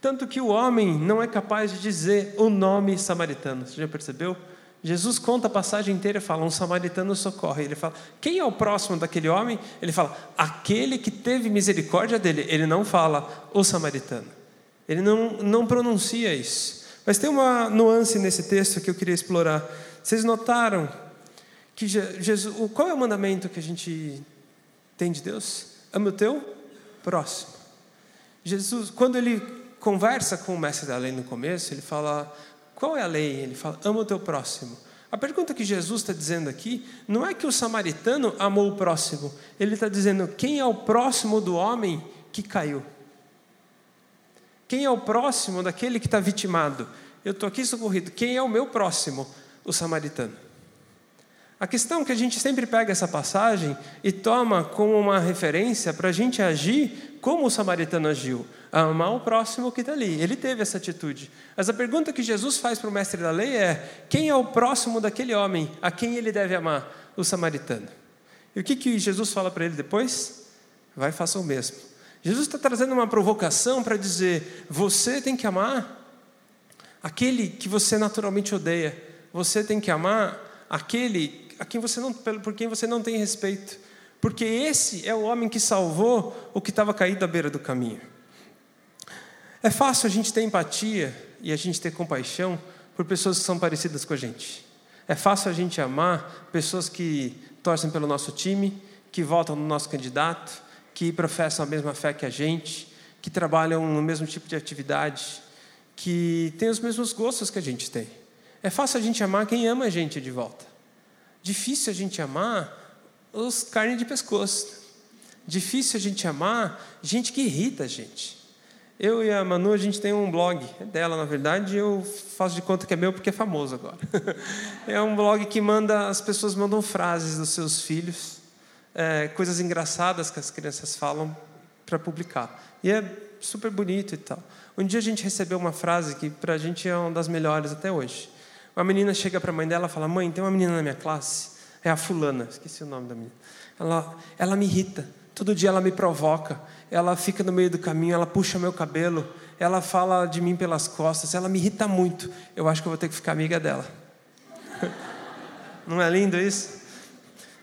Tanto que o homem não é capaz de dizer o nome samaritano. Você já percebeu? Jesus conta a passagem inteira e fala: um samaritano socorre. Ele fala: quem é o próximo daquele homem? Ele fala: aquele que teve misericórdia dele. Ele não fala o samaritano. Ele não, não pronuncia isso. Mas tem uma nuance nesse texto que eu queria explorar. Vocês notaram que Jesus, qual é o mandamento que a gente tem de Deus? Ama o teu próximo. Jesus, quando ele conversa com o mestre da lei no começo, ele fala: qual é a lei? Ele fala: ama o teu próximo. A pergunta que Jesus está dizendo aqui não é que o samaritano amou o próximo, ele está dizendo quem é o próximo do homem que caiu. Quem é o próximo daquele que está vitimado? Eu estou aqui socorrido. Quem é o meu próximo? O samaritano. A questão é que a gente sempre pega essa passagem e toma como uma referência para a gente agir como o samaritano agiu, amar o próximo que está ali. Ele teve essa atitude. Mas a pergunta que Jesus faz para o mestre da lei é: quem é o próximo daquele homem a quem ele deve amar? O samaritano. E o que, que Jesus fala para ele depois? Vai faça o mesmo. Jesus está trazendo uma provocação para dizer: você tem que amar aquele que você naturalmente odeia. Você tem que amar aquele a quem você não, por quem você não tem respeito. Porque esse é o homem que salvou o que estava caído à beira do caminho. É fácil a gente ter empatia e a gente ter compaixão por pessoas que são parecidas com a gente. É fácil a gente amar pessoas que torcem pelo nosso time, que votam no nosso candidato, que professam a mesma fé que a gente, que trabalham no mesmo tipo de atividade, que têm os mesmos gostos que a gente tem. É fácil a gente amar quem ama a gente de volta. Difícil a gente amar os carnes de pescoço. Difícil a gente amar gente que irrita a gente. Eu e a Manu, a gente tem um blog, é dela na verdade, eu faço de conta que é meu porque é famoso agora. é um blog que manda, as pessoas mandam frases dos seus filhos, é, coisas engraçadas que as crianças falam para publicar. E é super bonito e tal. Um dia a gente recebeu uma frase que para a gente é uma das melhores até hoje. Uma menina chega para a mãe dela e fala: Mãe, tem uma menina na minha classe, é a Fulana, esqueci o nome da menina. Ela, ela me irrita, todo dia ela me provoca, ela fica no meio do caminho, ela puxa meu cabelo, ela fala de mim pelas costas, ela me irrita muito. Eu acho que eu vou ter que ficar amiga dela. Não é lindo isso?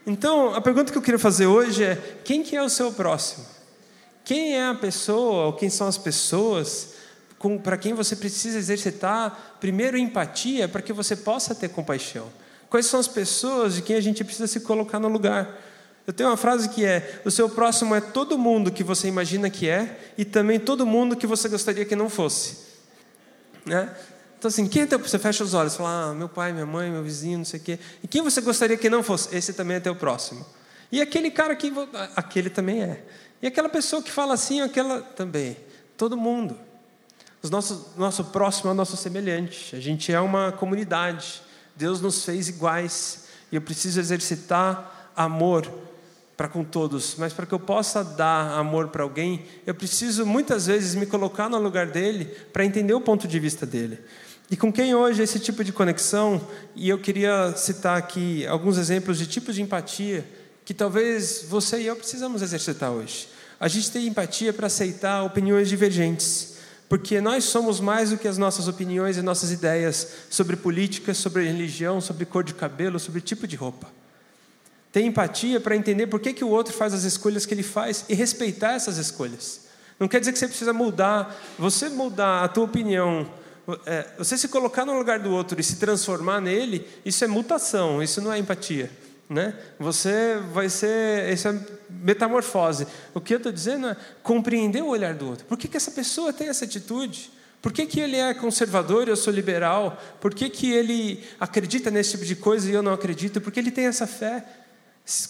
Então, a pergunta que eu queria fazer hoje é: quem que é o seu próximo? Quem é a pessoa, ou quem são as pessoas para quem você precisa exercitar, primeiro, empatia, para que você possa ter compaixão. Quais são as pessoas de quem a gente precisa se colocar no lugar? Eu tenho uma frase que é: o seu próximo é todo mundo que você imagina que é e também todo mundo que você gostaria que não fosse. Né? Então, assim, quem é teu, você fecha os olhos fala: ah, meu pai, minha mãe, meu vizinho, não sei o quê. E quem você gostaria que não fosse? Esse também é teu próximo. E aquele cara que. Aquele também é. E aquela pessoa que fala assim, aquela também. Todo mundo. O nosso, nosso próximo é o nosso semelhante. A gente é uma comunidade. Deus nos fez iguais. E eu preciso exercitar amor para com todos. Mas para que eu possa dar amor para alguém, eu preciso muitas vezes me colocar no lugar dele para entender o ponto de vista dele. E com quem hoje esse tipo de conexão, e eu queria citar aqui alguns exemplos de tipos de empatia que talvez você e eu precisamos exercitar hoje. A gente tem empatia para aceitar opiniões divergentes porque nós somos mais do que as nossas opiniões e nossas ideias sobre política, sobre religião, sobre cor de cabelo, sobre tipo de roupa. Ter empatia para entender por que, que o outro faz as escolhas que ele faz e respeitar essas escolhas. Não quer dizer que você precisa mudar, você mudar a tua opinião, é, você se colocar no lugar do outro e se transformar nele, isso é mutação, isso não é empatia. Né? Você vai ser essa metamorfose. O que eu estou dizendo é compreender o olhar do outro. Por que, que essa pessoa tem essa atitude? Por que, que ele é conservador e eu sou liberal? Por que, que ele acredita nesse tipo de coisa e eu não acredito? Por que ele tem essa fé?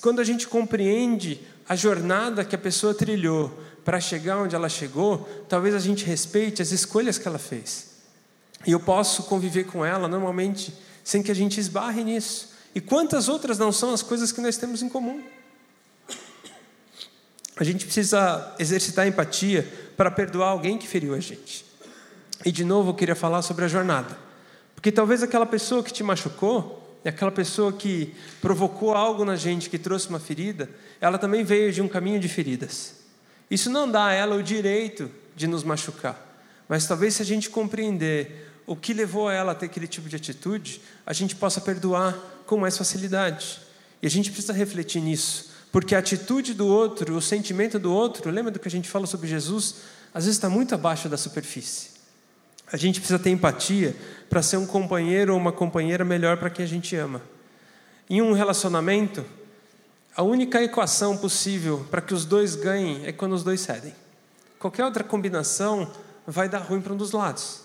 Quando a gente compreende a jornada que a pessoa trilhou para chegar onde ela chegou, talvez a gente respeite as escolhas que ela fez. E eu posso conviver com ela normalmente sem que a gente esbarre nisso. E quantas outras não são as coisas que nós temos em comum? A gente precisa exercitar empatia para perdoar alguém que feriu a gente. E de novo eu queria falar sobre a jornada. Porque talvez aquela pessoa que te machucou, aquela pessoa que provocou algo na gente, que trouxe uma ferida, ela também veio de um caminho de feridas. Isso não dá a ela o direito de nos machucar. Mas talvez se a gente compreender o que levou ela a ter aquele tipo de atitude, a gente possa perdoar com mais facilidade. E a gente precisa refletir nisso, porque a atitude do outro, o sentimento do outro, lembra do que a gente fala sobre Jesus? Às vezes está muito abaixo da superfície. A gente precisa ter empatia para ser um companheiro ou uma companheira melhor para quem a gente ama. Em um relacionamento, a única equação possível para que os dois ganhem é quando os dois cedem. Qualquer outra combinação vai dar ruim para um dos lados.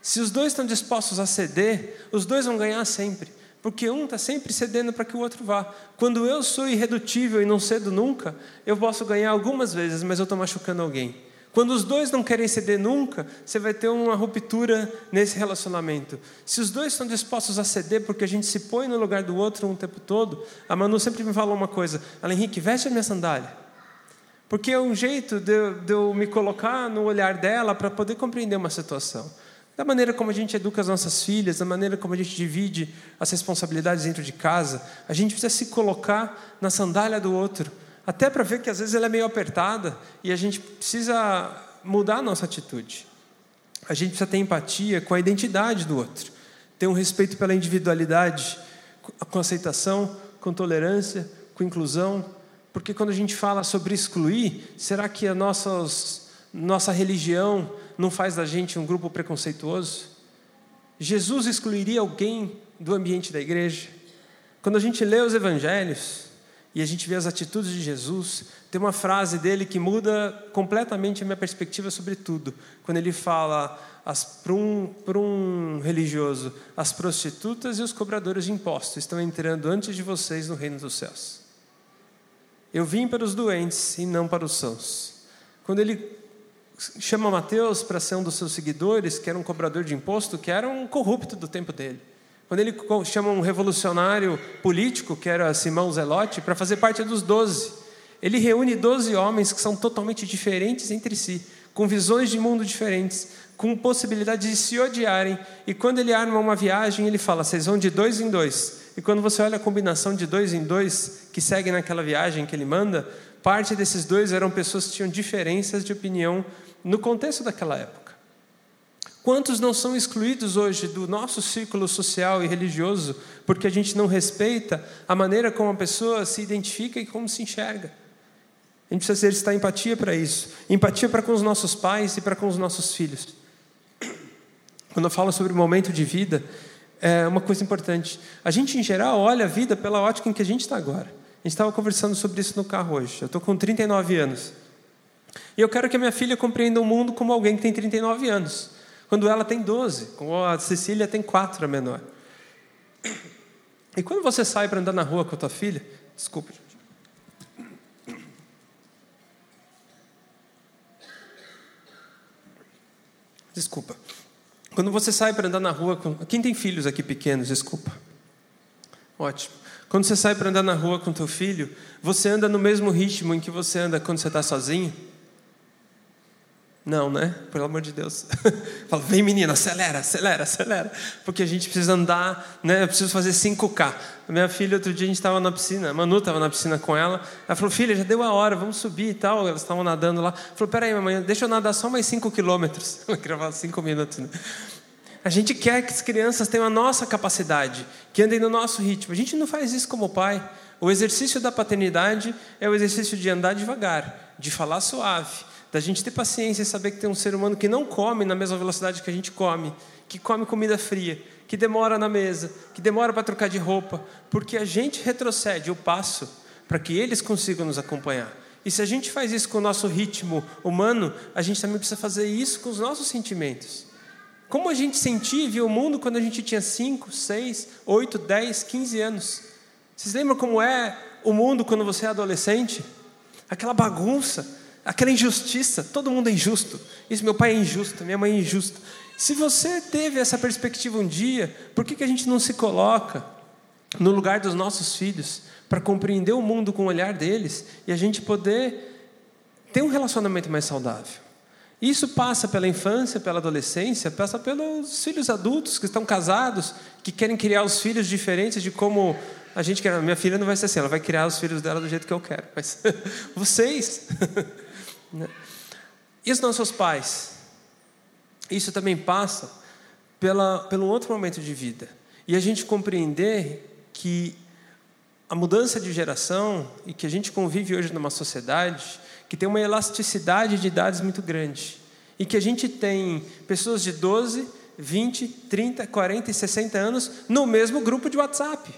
Se os dois estão dispostos a ceder, os dois vão ganhar sempre, porque um está sempre cedendo para que o outro vá. Quando eu sou irredutível e não cedo nunca, eu posso ganhar algumas vezes, mas eu estou machucando alguém. Quando os dois não querem ceder nunca, você vai ter uma ruptura nesse relacionamento. Se os dois estão dispostos a ceder porque a gente se põe no lugar do outro um tempo todo, a Manu sempre me falou uma coisa: Ela Henrique, veste a minha sandália. Porque é um jeito de de eu me colocar no olhar dela para poder compreender uma situação da maneira como a gente educa as nossas filhas, da maneira como a gente divide as responsabilidades dentro de casa, a gente precisa se colocar na sandália do outro, até para ver que às vezes ela é meio apertada e a gente precisa mudar a nossa atitude. A gente precisa ter empatia com a identidade do outro, ter um respeito pela individualidade, com aceitação, com tolerância, com inclusão, Porque quando a gente fala sobre excluir, será que a nossas, nossa religião não faz da gente um grupo preconceituoso? Jesus excluiria alguém do ambiente da igreja? Quando a gente lê os evangelhos e a gente vê as atitudes de Jesus, tem uma frase dele que muda completamente a minha perspectiva sobre tudo. Quando ele fala para um, um religioso, as prostitutas e os cobradores de impostos estão entrando antes de vocês no reino dos céus. Eu vim para os doentes e não para os sãos. Quando ele chama Mateus para ser um dos seus seguidores, que era um cobrador de imposto, que era um corrupto do tempo dele. Quando ele chama um revolucionário político, que era Simão Zelote, para fazer parte dos doze, ele reúne doze homens que são totalmente diferentes entre si, com visões de mundo diferentes, com possibilidade de se odiarem. E quando ele arma uma viagem, ele fala: vocês vão de dois em dois. E quando você olha a combinação de dois em dois que segue naquela viagem que ele manda, parte desses dois eram pessoas que tinham diferenças de opinião no contexto daquela época. Quantos não são excluídos hoje do nosso círculo social e religioso porque a gente não respeita a maneira como a pessoa se identifica e como se enxerga? A gente precisa exercitar empatia para isso. Empatia para com os nossos pais e para com os nossos filhos. Quando eu falo sobre o momento de vida, é uma coisa importante. A gente, em geral, olha a vida pela ótica em que a gente está agora. Gente estava conversando sobre isso no carro hoje. Eu estou com 39 anos. E eu quero que a minha filha compreenda o mundo como alguém que tem 39 anos. Quando ela tem 12, como a Cecília tem 4, a menor. E quando você sai para andar na rua com a tua filha, desculpe. Desculpa. Quando você sai para andar na rua com. Quem tem filhos aqui pequenos, desculpa. Ótimo. Quando você sai para andar na rua com teu filho, você anda no mesmo ritmo em que você anda quando você está sozinho? Não, né? Pelo amor de Deus. Fala, vem menina, acelera, acelera, acelera. Porque a gente precisa andar, né? Eu preciso fazer 5K. A minha filha, outro dia, a gente estava na piscina, a Manu estava na piscina com ela. Ela falou, filha, já deu a hora, vamos subir e tal. Elas estavam nadando lá. Falou, peraí, mamãe, deixa eu nadar só mais 5 quilômetros. Ela queria falar 5 minutos, né? A gente quer que as crianças tenham a nossa capacidade, que andem no nosso ritmo. A gente não faz isso como pai. O exercício da paternidade é o exercício de andar devagar, de falar suave da gente ter paciência e saber que tem um ser humano que não come na mesma velocidade que a gente come, que come comida fria, que demora na mesa, que demora para trocar de roupa, porque a gente retrocede o passo para que eles consigam nos acompanhar. E se a gente faz isso com o nosso ritmo humano, a gente também precisa fazer isso com os nossos sentimentos. Como a gente sentia e via o mundo quando a gente tinha 5, 6, 8, 10, 15 anos? Vocês lembram como é o mundo quando você é adolescente? Aquela bagunça, aquela injustiça, todo mundo é injusto. Isso, meu pai é injusto, minha mãe é injusta. Se você teve essa perspectiva um dia, por que, que a gente não se coloca no lugar dos nossos filhos para compreender o mundo com o olhar deles e a gente poder ter um relacionamento mais saudável? Isso passa pela infância, pela adolescência, passa pelos filhos adultos que estão casados, que querem criar os filhos diferentes de como a gente quer. Minha filha não vai ser assim, ela vai criar os filhos dela do jeito que eu quero, mas vocês? E os nossos pais? Isso também passa pela, pelo outro momento de vida. E a gente compreender que a mudança de geração e que a gente convive hoje numa sociedade que tem uma elasticidade de idades muito grande. E que a gente tem pessoas de 12, 20, 30, 40 e 60 anos no mesmo grupo de WhatsApp.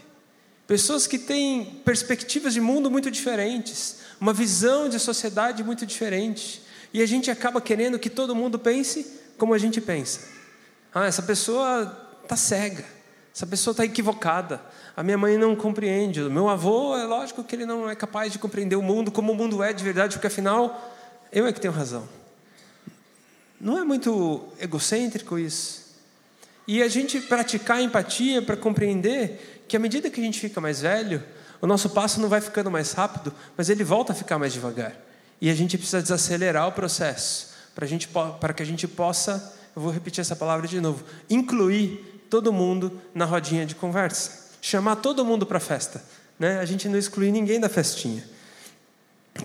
Pessoas que têm perspectivas de mundo muito diferentes, uma visão de sociedade muito diferente. E a gente acaba querendo que todo mundo pense como a gente pensa. Ah, essa pessoa está cega, essa pessoa está equivocada, a minha mãe não compreende, o meu avô, é lógico que ele não é capaz de compreender o mundo como o mundo é de verdade, porque afinal, eu é que tenho razão. Não é muito egocêntrico isso? E a gente praticar empatia para compreender que à medida que a gente fica mais velho, o nosso passo não vai ficando mais rápido, mas ele volta a ficar mais devagar. E a gente precisa desacelerar o processo para, gente, para que a gente possa, eu vou repetir essa palavra de novo, incluir todo mundo na rodinha de conversa. Chamar todo mundo para a festa. Né? A gente não excluir ninguém da festinha.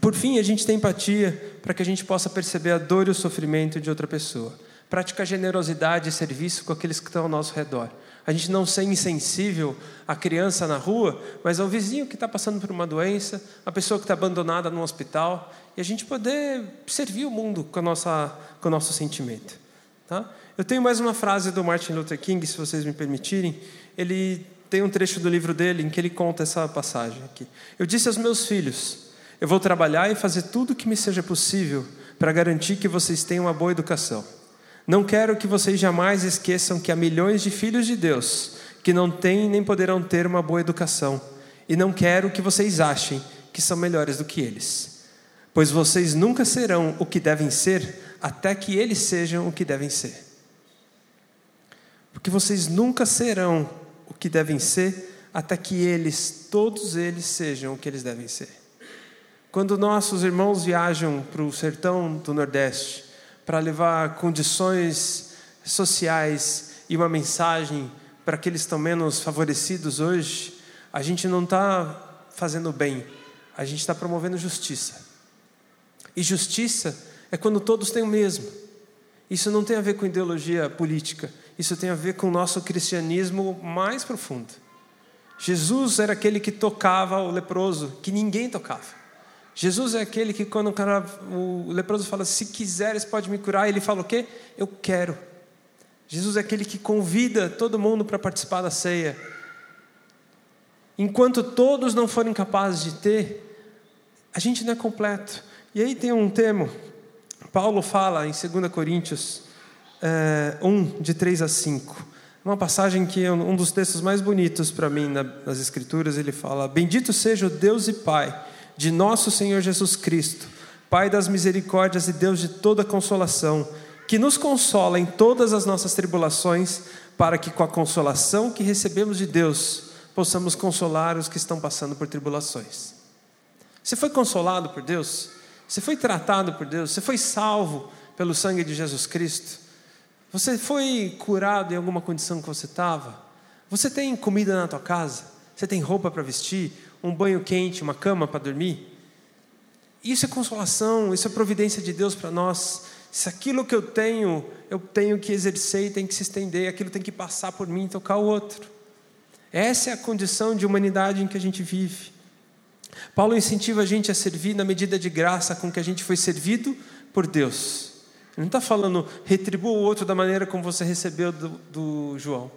Por fim, a gente tem empatia para que a gente possa perceber a dor e o sofrimento de outra pessoa. Praticar generosidade e serviço com aqueles que estão ao nosso redor. A gente não ser insensível à criança na rua, mas ao vizinho que está passando por uma doença, a pessoa que está abandonada no hospital, e a gente poder servir o mundo com, nossa, com o nosso sentimento. Tá? Eu tenho mais uma frase do Martin Luther King, se vocês me permitirem. Ele tem um trecho do livro dele em que ele conta essa passagem aqui. Eu disse aos meus filhos: Eu vou trabalhar e fazer tudo o que me seja possível para garantir que vocês tenham uma boa educação. Não quero que vocês jamais esqueçam que há milhões de filhos de Deus que não têm nem poderão ter uma boa educação. E não quero que vocês achem que são melhores do que eles. Pois vocês nunca serão o que devem ser até que eles sejam o que devem ser. Porque vocês nunca serão o que devem ser até que eles, todos eles, sejam o que eles devem ser. Quando nossos irmãos viajam para o sertão do Nordeste, para levar condições sociais e uma mensagem para aqueles que estão menos favorecidos hoje, a gente não está fazendo bem, a gente está promovendo justiça. E justiça é quando todos têm o mesmo. Isso não tem a ver com ideologia política, isso tem a ver com o nosso cristianismo mais profundo. Jesus era aquele que tocava o leproso, que ninguém tocava. Jesus é aquele que, quando o, cara, o leproso fala, se quiseres, pode me curar, ele fala o quê? Eu quero. Jesus é aquele que convida todo mundo para participar da ceia. Enquanto todos não forem capazes de ter, a gente não é completo. E aí tem um termo, Paulo fala em 2 Coríntios é, eh, 1, de 3 a 5. Uma passagem que é um dos textos mais bonitos para mim nas Escrituras. Ele fala: Bendito seja o Deus e Pai de nosso Senhor Jesus Cristo, Pai das misericórdias e Deus de toda consolação, que nos consola em todas as nossas tribulações, para que com a consolação que recebemos de Deus, possamos consolar os que estão passando por tribulações. Você foi consolado por Deus? Você foi tratado por Deus? Você foi salvo pelo sangue de Jesus Cristo? Você foi curado em alguma condição que você estava? Você tem comida na tua casa? Você tem roupa para vestir? um banho quente, uma cama para dormir. Isso é consolação, isso é providência de Deus para nós. Se aquilo que eu tenho, eu tenho que exercer e tem que se estender, aquilo tem que passar por mim e tocar o outro. Essa é a condição de humanidade em que a gente vive. Paulo incentiva a gente a servir na medida de graça com que a gente foi servido por Deus. Ele não está falando retribua o outro da maneira como você recebeu do, do João.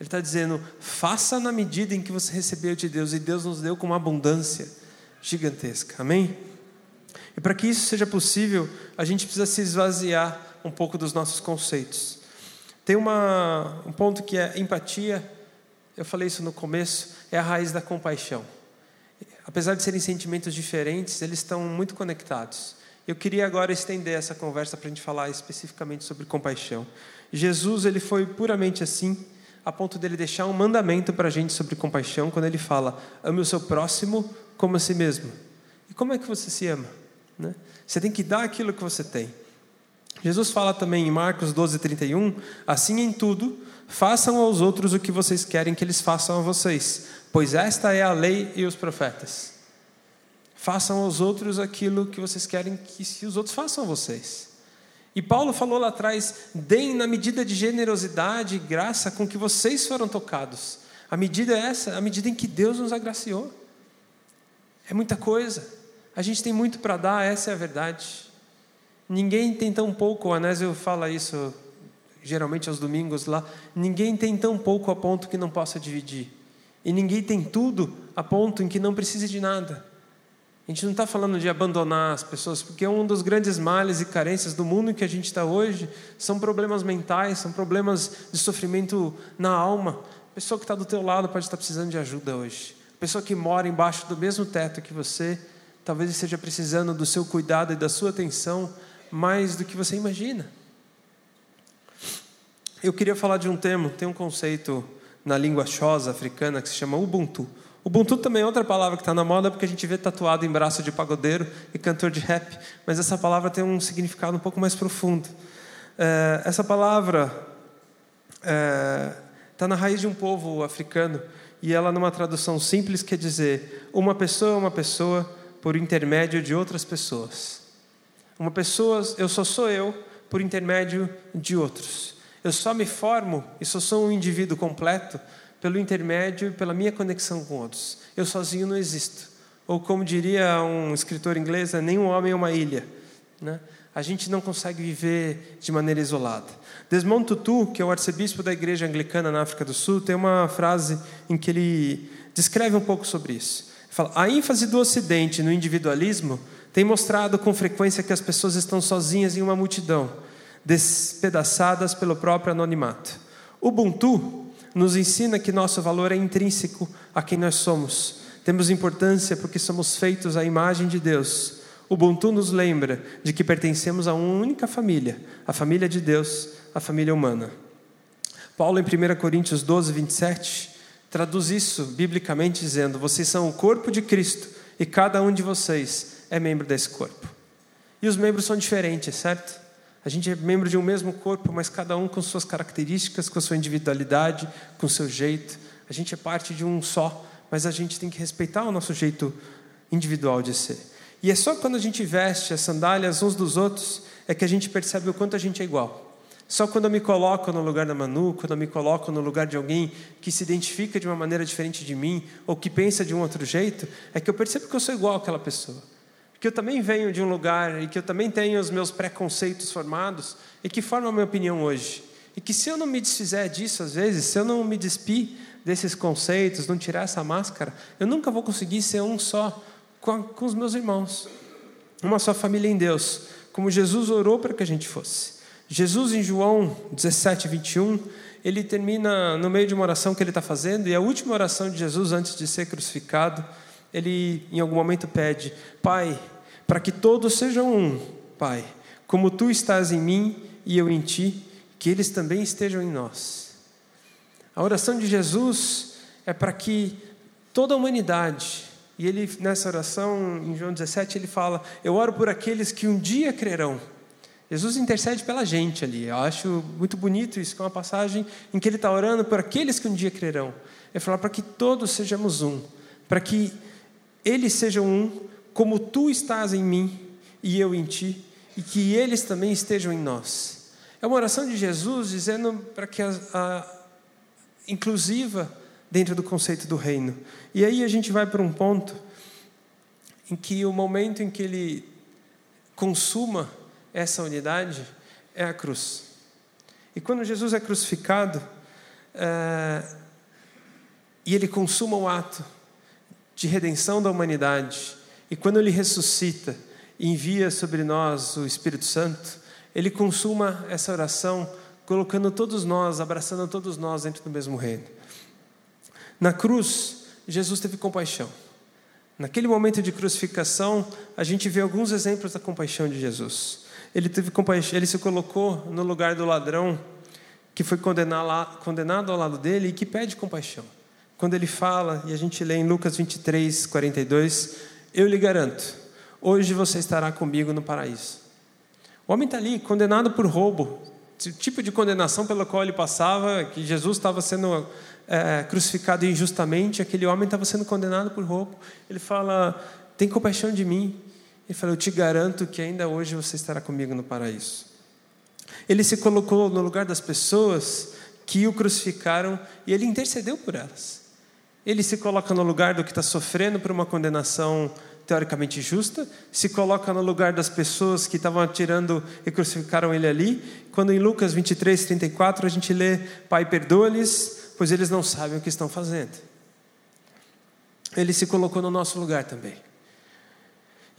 Ele está dizendo: faça na medida em que você recebeu de Deus, e Deus nos deu com uma abundância gigantesca. Amém? E para que isso seja possível, a gente precisa se esvaziar um pouco dos nossos conceitos. Tem uma, um ponto que é empatia, eu falei isso no começo, é a raiz da compaixão. Apesar de serem sentimentos diferentes, eles estão muito conectados. Eu queria agora estender essa conversa para a gente falar especificamente sobre compaixão. Jesus ele foi puramente assim a ponto dele deixar um mandamento para a gente sobre compaixão, quando ele fala: ame o seu próximo como a si mesmo. E como é que você se ama? Né? Você tem que dar aquilo que você tem. Jesus fala também em Marcos 12, 31, assim em tudo, façam aos outros o que vocês querem que eles façam a vocês, pois esta é a lei e os profetas. Façam aos outros aquilo que vocês querem que os outros façam a vocês. E Paulo falou lá atrás: deem na medida de generosidade e graça com que vocês foram tocados. A medida é essa, a medida em que Deus nos agraciou. É muita coisa. A gente tem muito para dar, essa é a verdade. Ninguém tem tão pouco, o Anésio fala isso geralmente aos domingos lá. Ninguém tem tão pouco a ponto que não possa dividir. E ninguém tem tudo a ponto em que não precise de nada. A gente não está falando de abandonar as pessoas, porque um dos grandes males e carências do mundo em que a gente está hoje são problemas mentais, são problemas de sofrimento na alma. A pessoa que está do teu lado pode estar precisando de ajuda hoje. A pessoa que mora embaixo do mesmo teto que você, talvez esteja precisando do seu cuidado e da sua atenção mais do que você imagina. Eu queria falar de um termo, tem um conceito na língua xosa africana que se chama Ubuntu. Ubuntu também é outra palavra que está na moda porque a gente vê tatuado em braço de pagodeiro e cantor de rap, mas essa palavra tem um significado um pouco mais profundo. É, essa palavra está é, tá na raiz de um povo africano e ela, numa tradução simples, quer dizer uma pessoa é uma pessoa por intermédio de outras pessoas. Uma pessoa, eu só sou eu por intermédio de outros. Eu só me formo e só sou um indivíduo completo pelo intermédio e pela minha conexão com outros. Eu sozinho não existo. Ou como diria um escritor inglês, nenhum homem é uma ilha. Né? A gente não consegue viver de maneira isolada. Desmond Tutu, que é o arcebispo da igreja anglicana na África do Sul, tem uma frase em que ele descreve um pouco sobre isso. Ele fala: a ênfase do Ocidente no individualismo tem mostrado com frequência que as pessoas estão sozinhas em uma multidão, despedaçadas pelo próprio anonimato. Ubuntu nos ensina que nosso valor é intrínseco a quem nós somos. Temos importância porque somos feitos à imagem de Deus. Ubuntu nos lembra de que pertencemos a uma única família, a família de Deus, a família humana. Paulo, em 1 Coríntios 12, 27, traduz isso biblicamente dizendo: Vocês são o corpo de Cristo e cada um de vocês é membro desse corpo. E os membros são diferentes, certo? A gente é membro de um mesmo corpo, mas cada um com suas características, com sua individualidade, com seu jeito. A gente é parte de um só, mas a gente tem que respeitar o nosso jeito individual de ser. E é só quando a gente veste as sandálias uns dos outros é que a gente percebe o quanto a gente é igual. Só quando eu me coloco no lugar da Manu, quando eu me coloco no lugar de alguém que se identifica de uma maneira diferente de mim, ou que pensa de um outro jeito, é que eu percebo que eu sou igual àquela pessoa que eu também venho de um lugar e que eu também tenho os meus preconceitos formados e que formam a minha opinião hoje. E que se eu não me desfizer disso, às vezes, se eu não me despir desses conceitos, não tirar essa máscara, eu nunca vou conseguir ser um só com, com os meus irmãos. Uma só família em Deus, como Jesus orou para que a gente fosse. Jesus, em João 17, 21, ele termina no meio de uma oração que ele está fazendo, e a última oração de Jesus antes de ser crucificado, ele em algum momento pede: Pai, para que todos sejam um, Pai, como tu estás em mim e eu em ti, que eles também estejam em nós. A oração de Jesus é para que toda a humanidade, e ele nessa oração, em João 17, ele fala: Eu oro por aqueles que um dia crerão. Jesus intercede pela gente ali. Eu acho muito bonito isso, que é uma passagem em que ele está orando por aqueles que um dia crerão. Ele fala para que todos sejamos um, para que eles sejam um, como tu estás em mim e eu em ti, e que eles também estejam em nós. É uma oração de Jesus dizendo para que a, a inclusiva dentro do conceito do reino. E aí a gente vai para um ponto em que o momento em que ele consuma essa unidade é a cruz. E quando Jesus é crucificado, é, e ele consuma o ato de redenção da humanidade, e quando ele ressuscita e envia sobre nós o Espírito Santo, ele consuma essa oração colocando todos nós, abraçando todos nós dentro do mesmo reino. Na cruz, Jesus teve compaixão. Naquele momento de crucificação, a gente vê alguns exemplos da compaixão de Jesus. Ele teve compaixão, ele se colocou no lugar do ladrão que foi condenado ao lado dele e que pede compaixão. Quando ele fala, e a gente lê em Lucas 23, 42, eu lhe garanto, hoje você estará comigo no paraíso. O homem está ali, condenado por roubo. O tipo de condenação pela qual ele passava, que Jesus estava sendo é, crucificado injustamente, aquele homem estava sendo condenado por roubo. Ele fala: tem compaixão de mim. Ele fala: eu te garanto que ainda hoje você estará comigo no paraíso. Ele se colocou no lugar das pessoas que o crucificaram e ele intercedeu por elas. Ele se coloca no lugar do que está sofrendo por uma condenação teoricamente justa, se coloca no lugar das pessoas que estavam atirando e crucificaram ele ali. Quando em Lucas 23, 34 a gente lê: Pai, perdoa-lhes, pois eles não sabem o que estão fazendo. Ele se colocou no nosso lugar também.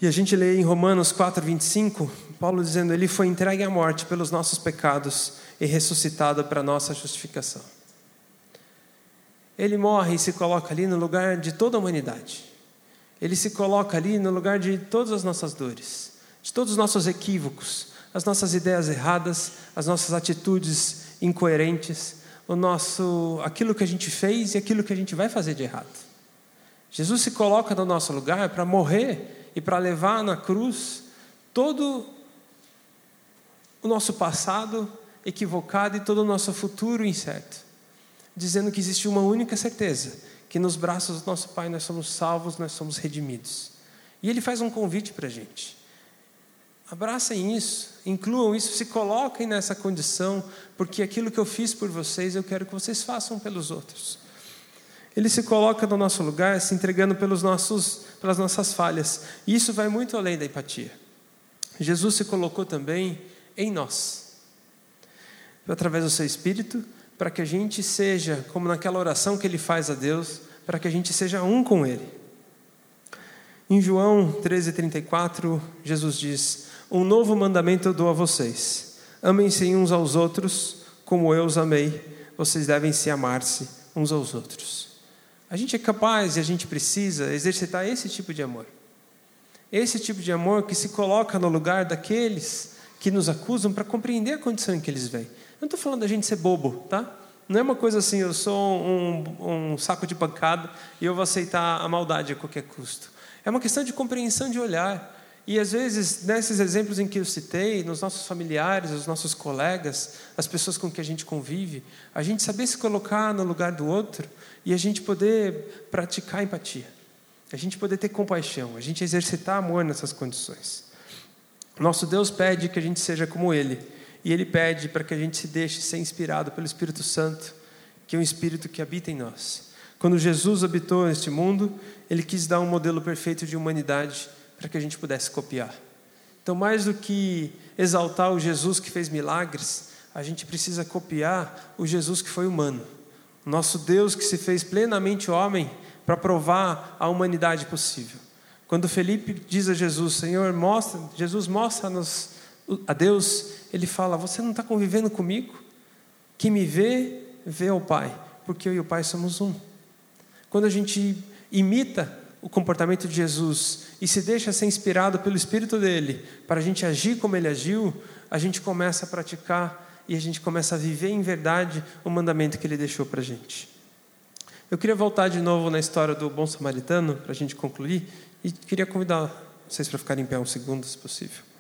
E a gente lê em Romanos 4, 25, Paulo dizendo: Ele foi entregue à morte pelos nossos pecados e ressuscitado para nossa justificação. Ele morre e se coloca ali no lugar de toda a humanidade. Ele se coloca ali no lugar de todas as nossas dores, de todos os nossos equívocos, as nossas ideias erradas, as nossas atitudes incoerentes, o nosso, aquilo que a gente fez e aquilo que a gente vai fazer de errado. Jesus se coloca no nosso lugar para morrer e para levar na cruz todo o nosso passado equivocado e todo o nosso futuro incerto dizendo que existe uma única certeza: que nos braços do nosso Pai nós somos salvos, nós somos redimidos. E Ele faz um convite para a gente. Abracem isso, incluam isso, se coloquem nessa condição, porque aquilo que eu fiz por vocês, eu quero que vocês façam pelos outros. Ele se coloca no nosso lugar, se entregando pelos nossos, pelas nossas falhas. E isso vai muito além da empatia. Jesus se colocou também em nós, através do seu Espírito, para que a gente seja, como naquela oração que ele faz a Deus, para que a gente seja um com Ele. Em João 13,34, Jesus diz: Um novo mandamento eu dou a vocês. Amem-se uns aos outros, como eu os amei. Vocês devem se amar-se uns aos outros. A gente é capaz e a gente precisa exercitar esse tipo de amor. Esse tipo de amor que se coloca no lugar daqueles que nos acusam para compreender a condição em que eles vêm. Não estou falando da gente ser bobo, tá? Não é uma coisa assim, eu sou um, um saco de pancada e eu vou aceitar a maldade a qualquer custo. É uma questão de compreensão de olhar. E às vezes, nesses exemplos em que eu citei, nos nossos familiares, os nossos colegas, as pessoas com que a gente convive, a gente saber se colocar no lugar do outro e a gente poder praticar empatia, a gente poder ter compaixão, a gente exercitar amor nessas condições. Nosso Deus pede que a gente seja como Ele, e Ele pede para que a gente se deixe ser inspirado pelo Espírito Santo, que é um Espírito que habita em nós. Quando Jesus habitou neste mundo, Ele quis dar um modelo perfeito de humanidade para que a gente pudesse copiar. Então, mais do que exaltar o Jesus que fez milagres, a gente precisa copiar o Jesus que foi humano. Nosso Deus que se fez plenamente homem para provar a humanidade possível. Quando Felipe diz a Jesus, Senhor, mostra, Jesus mostra-nos a Deus, ele fala: Você não está convivendo comigo? Quem me vê, vê o Pai, porque eu e o Pai somos um. Quando a gente imita o comportamento de Jesus e se deixa ser inspirado pelo Espírito dele para a gente agir como ele agiu, a gente começa a praticar e a gente começa a viver em verdade o mandamento que ele deixou para a gente. Eu queria voltar de novo na história do bom samaritano, para a gente concluir, e queria convidar vocês para ficarem em pé um segundo, se possível.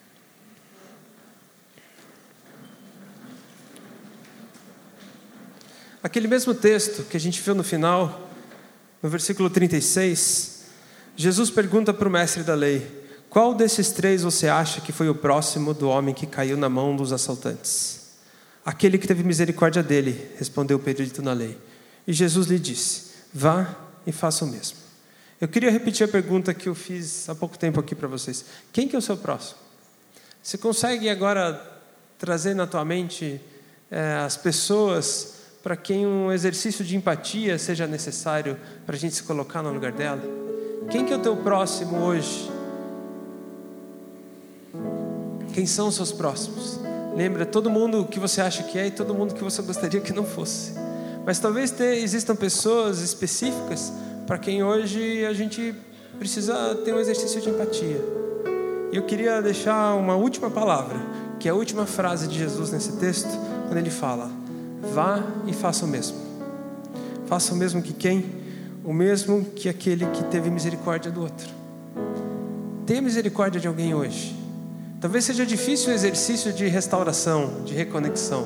Aquele mesmo texto que a gente viu no final, no versículo 36, Jesus pergunta para o mestre da lei: Qual desses três você acha que foi o próximo do homem que caiu na mão dos assaltantes? Aquele que teve misericórdia dele, respondeu o perito na lei. E Jesus lhe disse: Vá e faça o mesmo. Eu queria repetir a pergunta que eu fiz há pouco tempo aqui para vocês: Quem que é o seu próximo? Você consegue agora trazer na tua mente é, as pessoas para quem um exercício de empatia seja necessário para a gente se colocar no lugar dela? Quem que é o teu próximo hoje? Quem são os seus próximos? Lembra todo mundo que você acha que é e todo mundo que você gostaria que não fosse. Mas talvez ter, existam pessoas específicas para quem hoje a gente precisa ter um exercício de empatia. E eu queria deixar uma última palavra, que é a última frase de Jesus nesse texto, quando ele fala: Vá e faça o mesmo. Faça o mesmo que quem? O mesmo que aquele que teve misericórdia do outro. Tenha misericórdia de alguém hoje. Talvez seja difícil o exercício de restauração, de reconexão,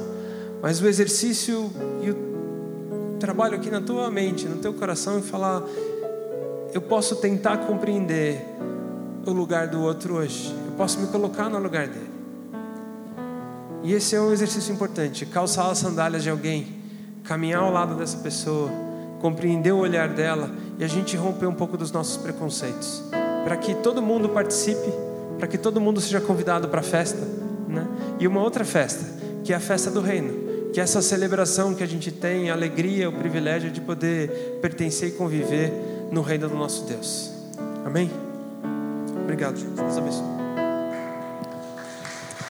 mas o exercício e o trabalho aqui na tua mente, no teu coração, e falar: eu posso tentar compreender o lugar do outro hoje, eu posso me colocar no lugar dele. E esse é um exercício importante: calçar as sandálias de alguém, caminhar ao lado dessa pessoa, compreender o olhar dela e a gente romper um pouco dos nossos preconceitos, para que todo mundo participe, para que todo mundo seja convidado para a festa, né? E uma outra festa, que é a festa do Reino, que é essa celebração que a gente tem, a alegria, o privilégio de poder pertencer e conviver no reino do nosso Deus. Amém? Obrigado, Deus abençoe.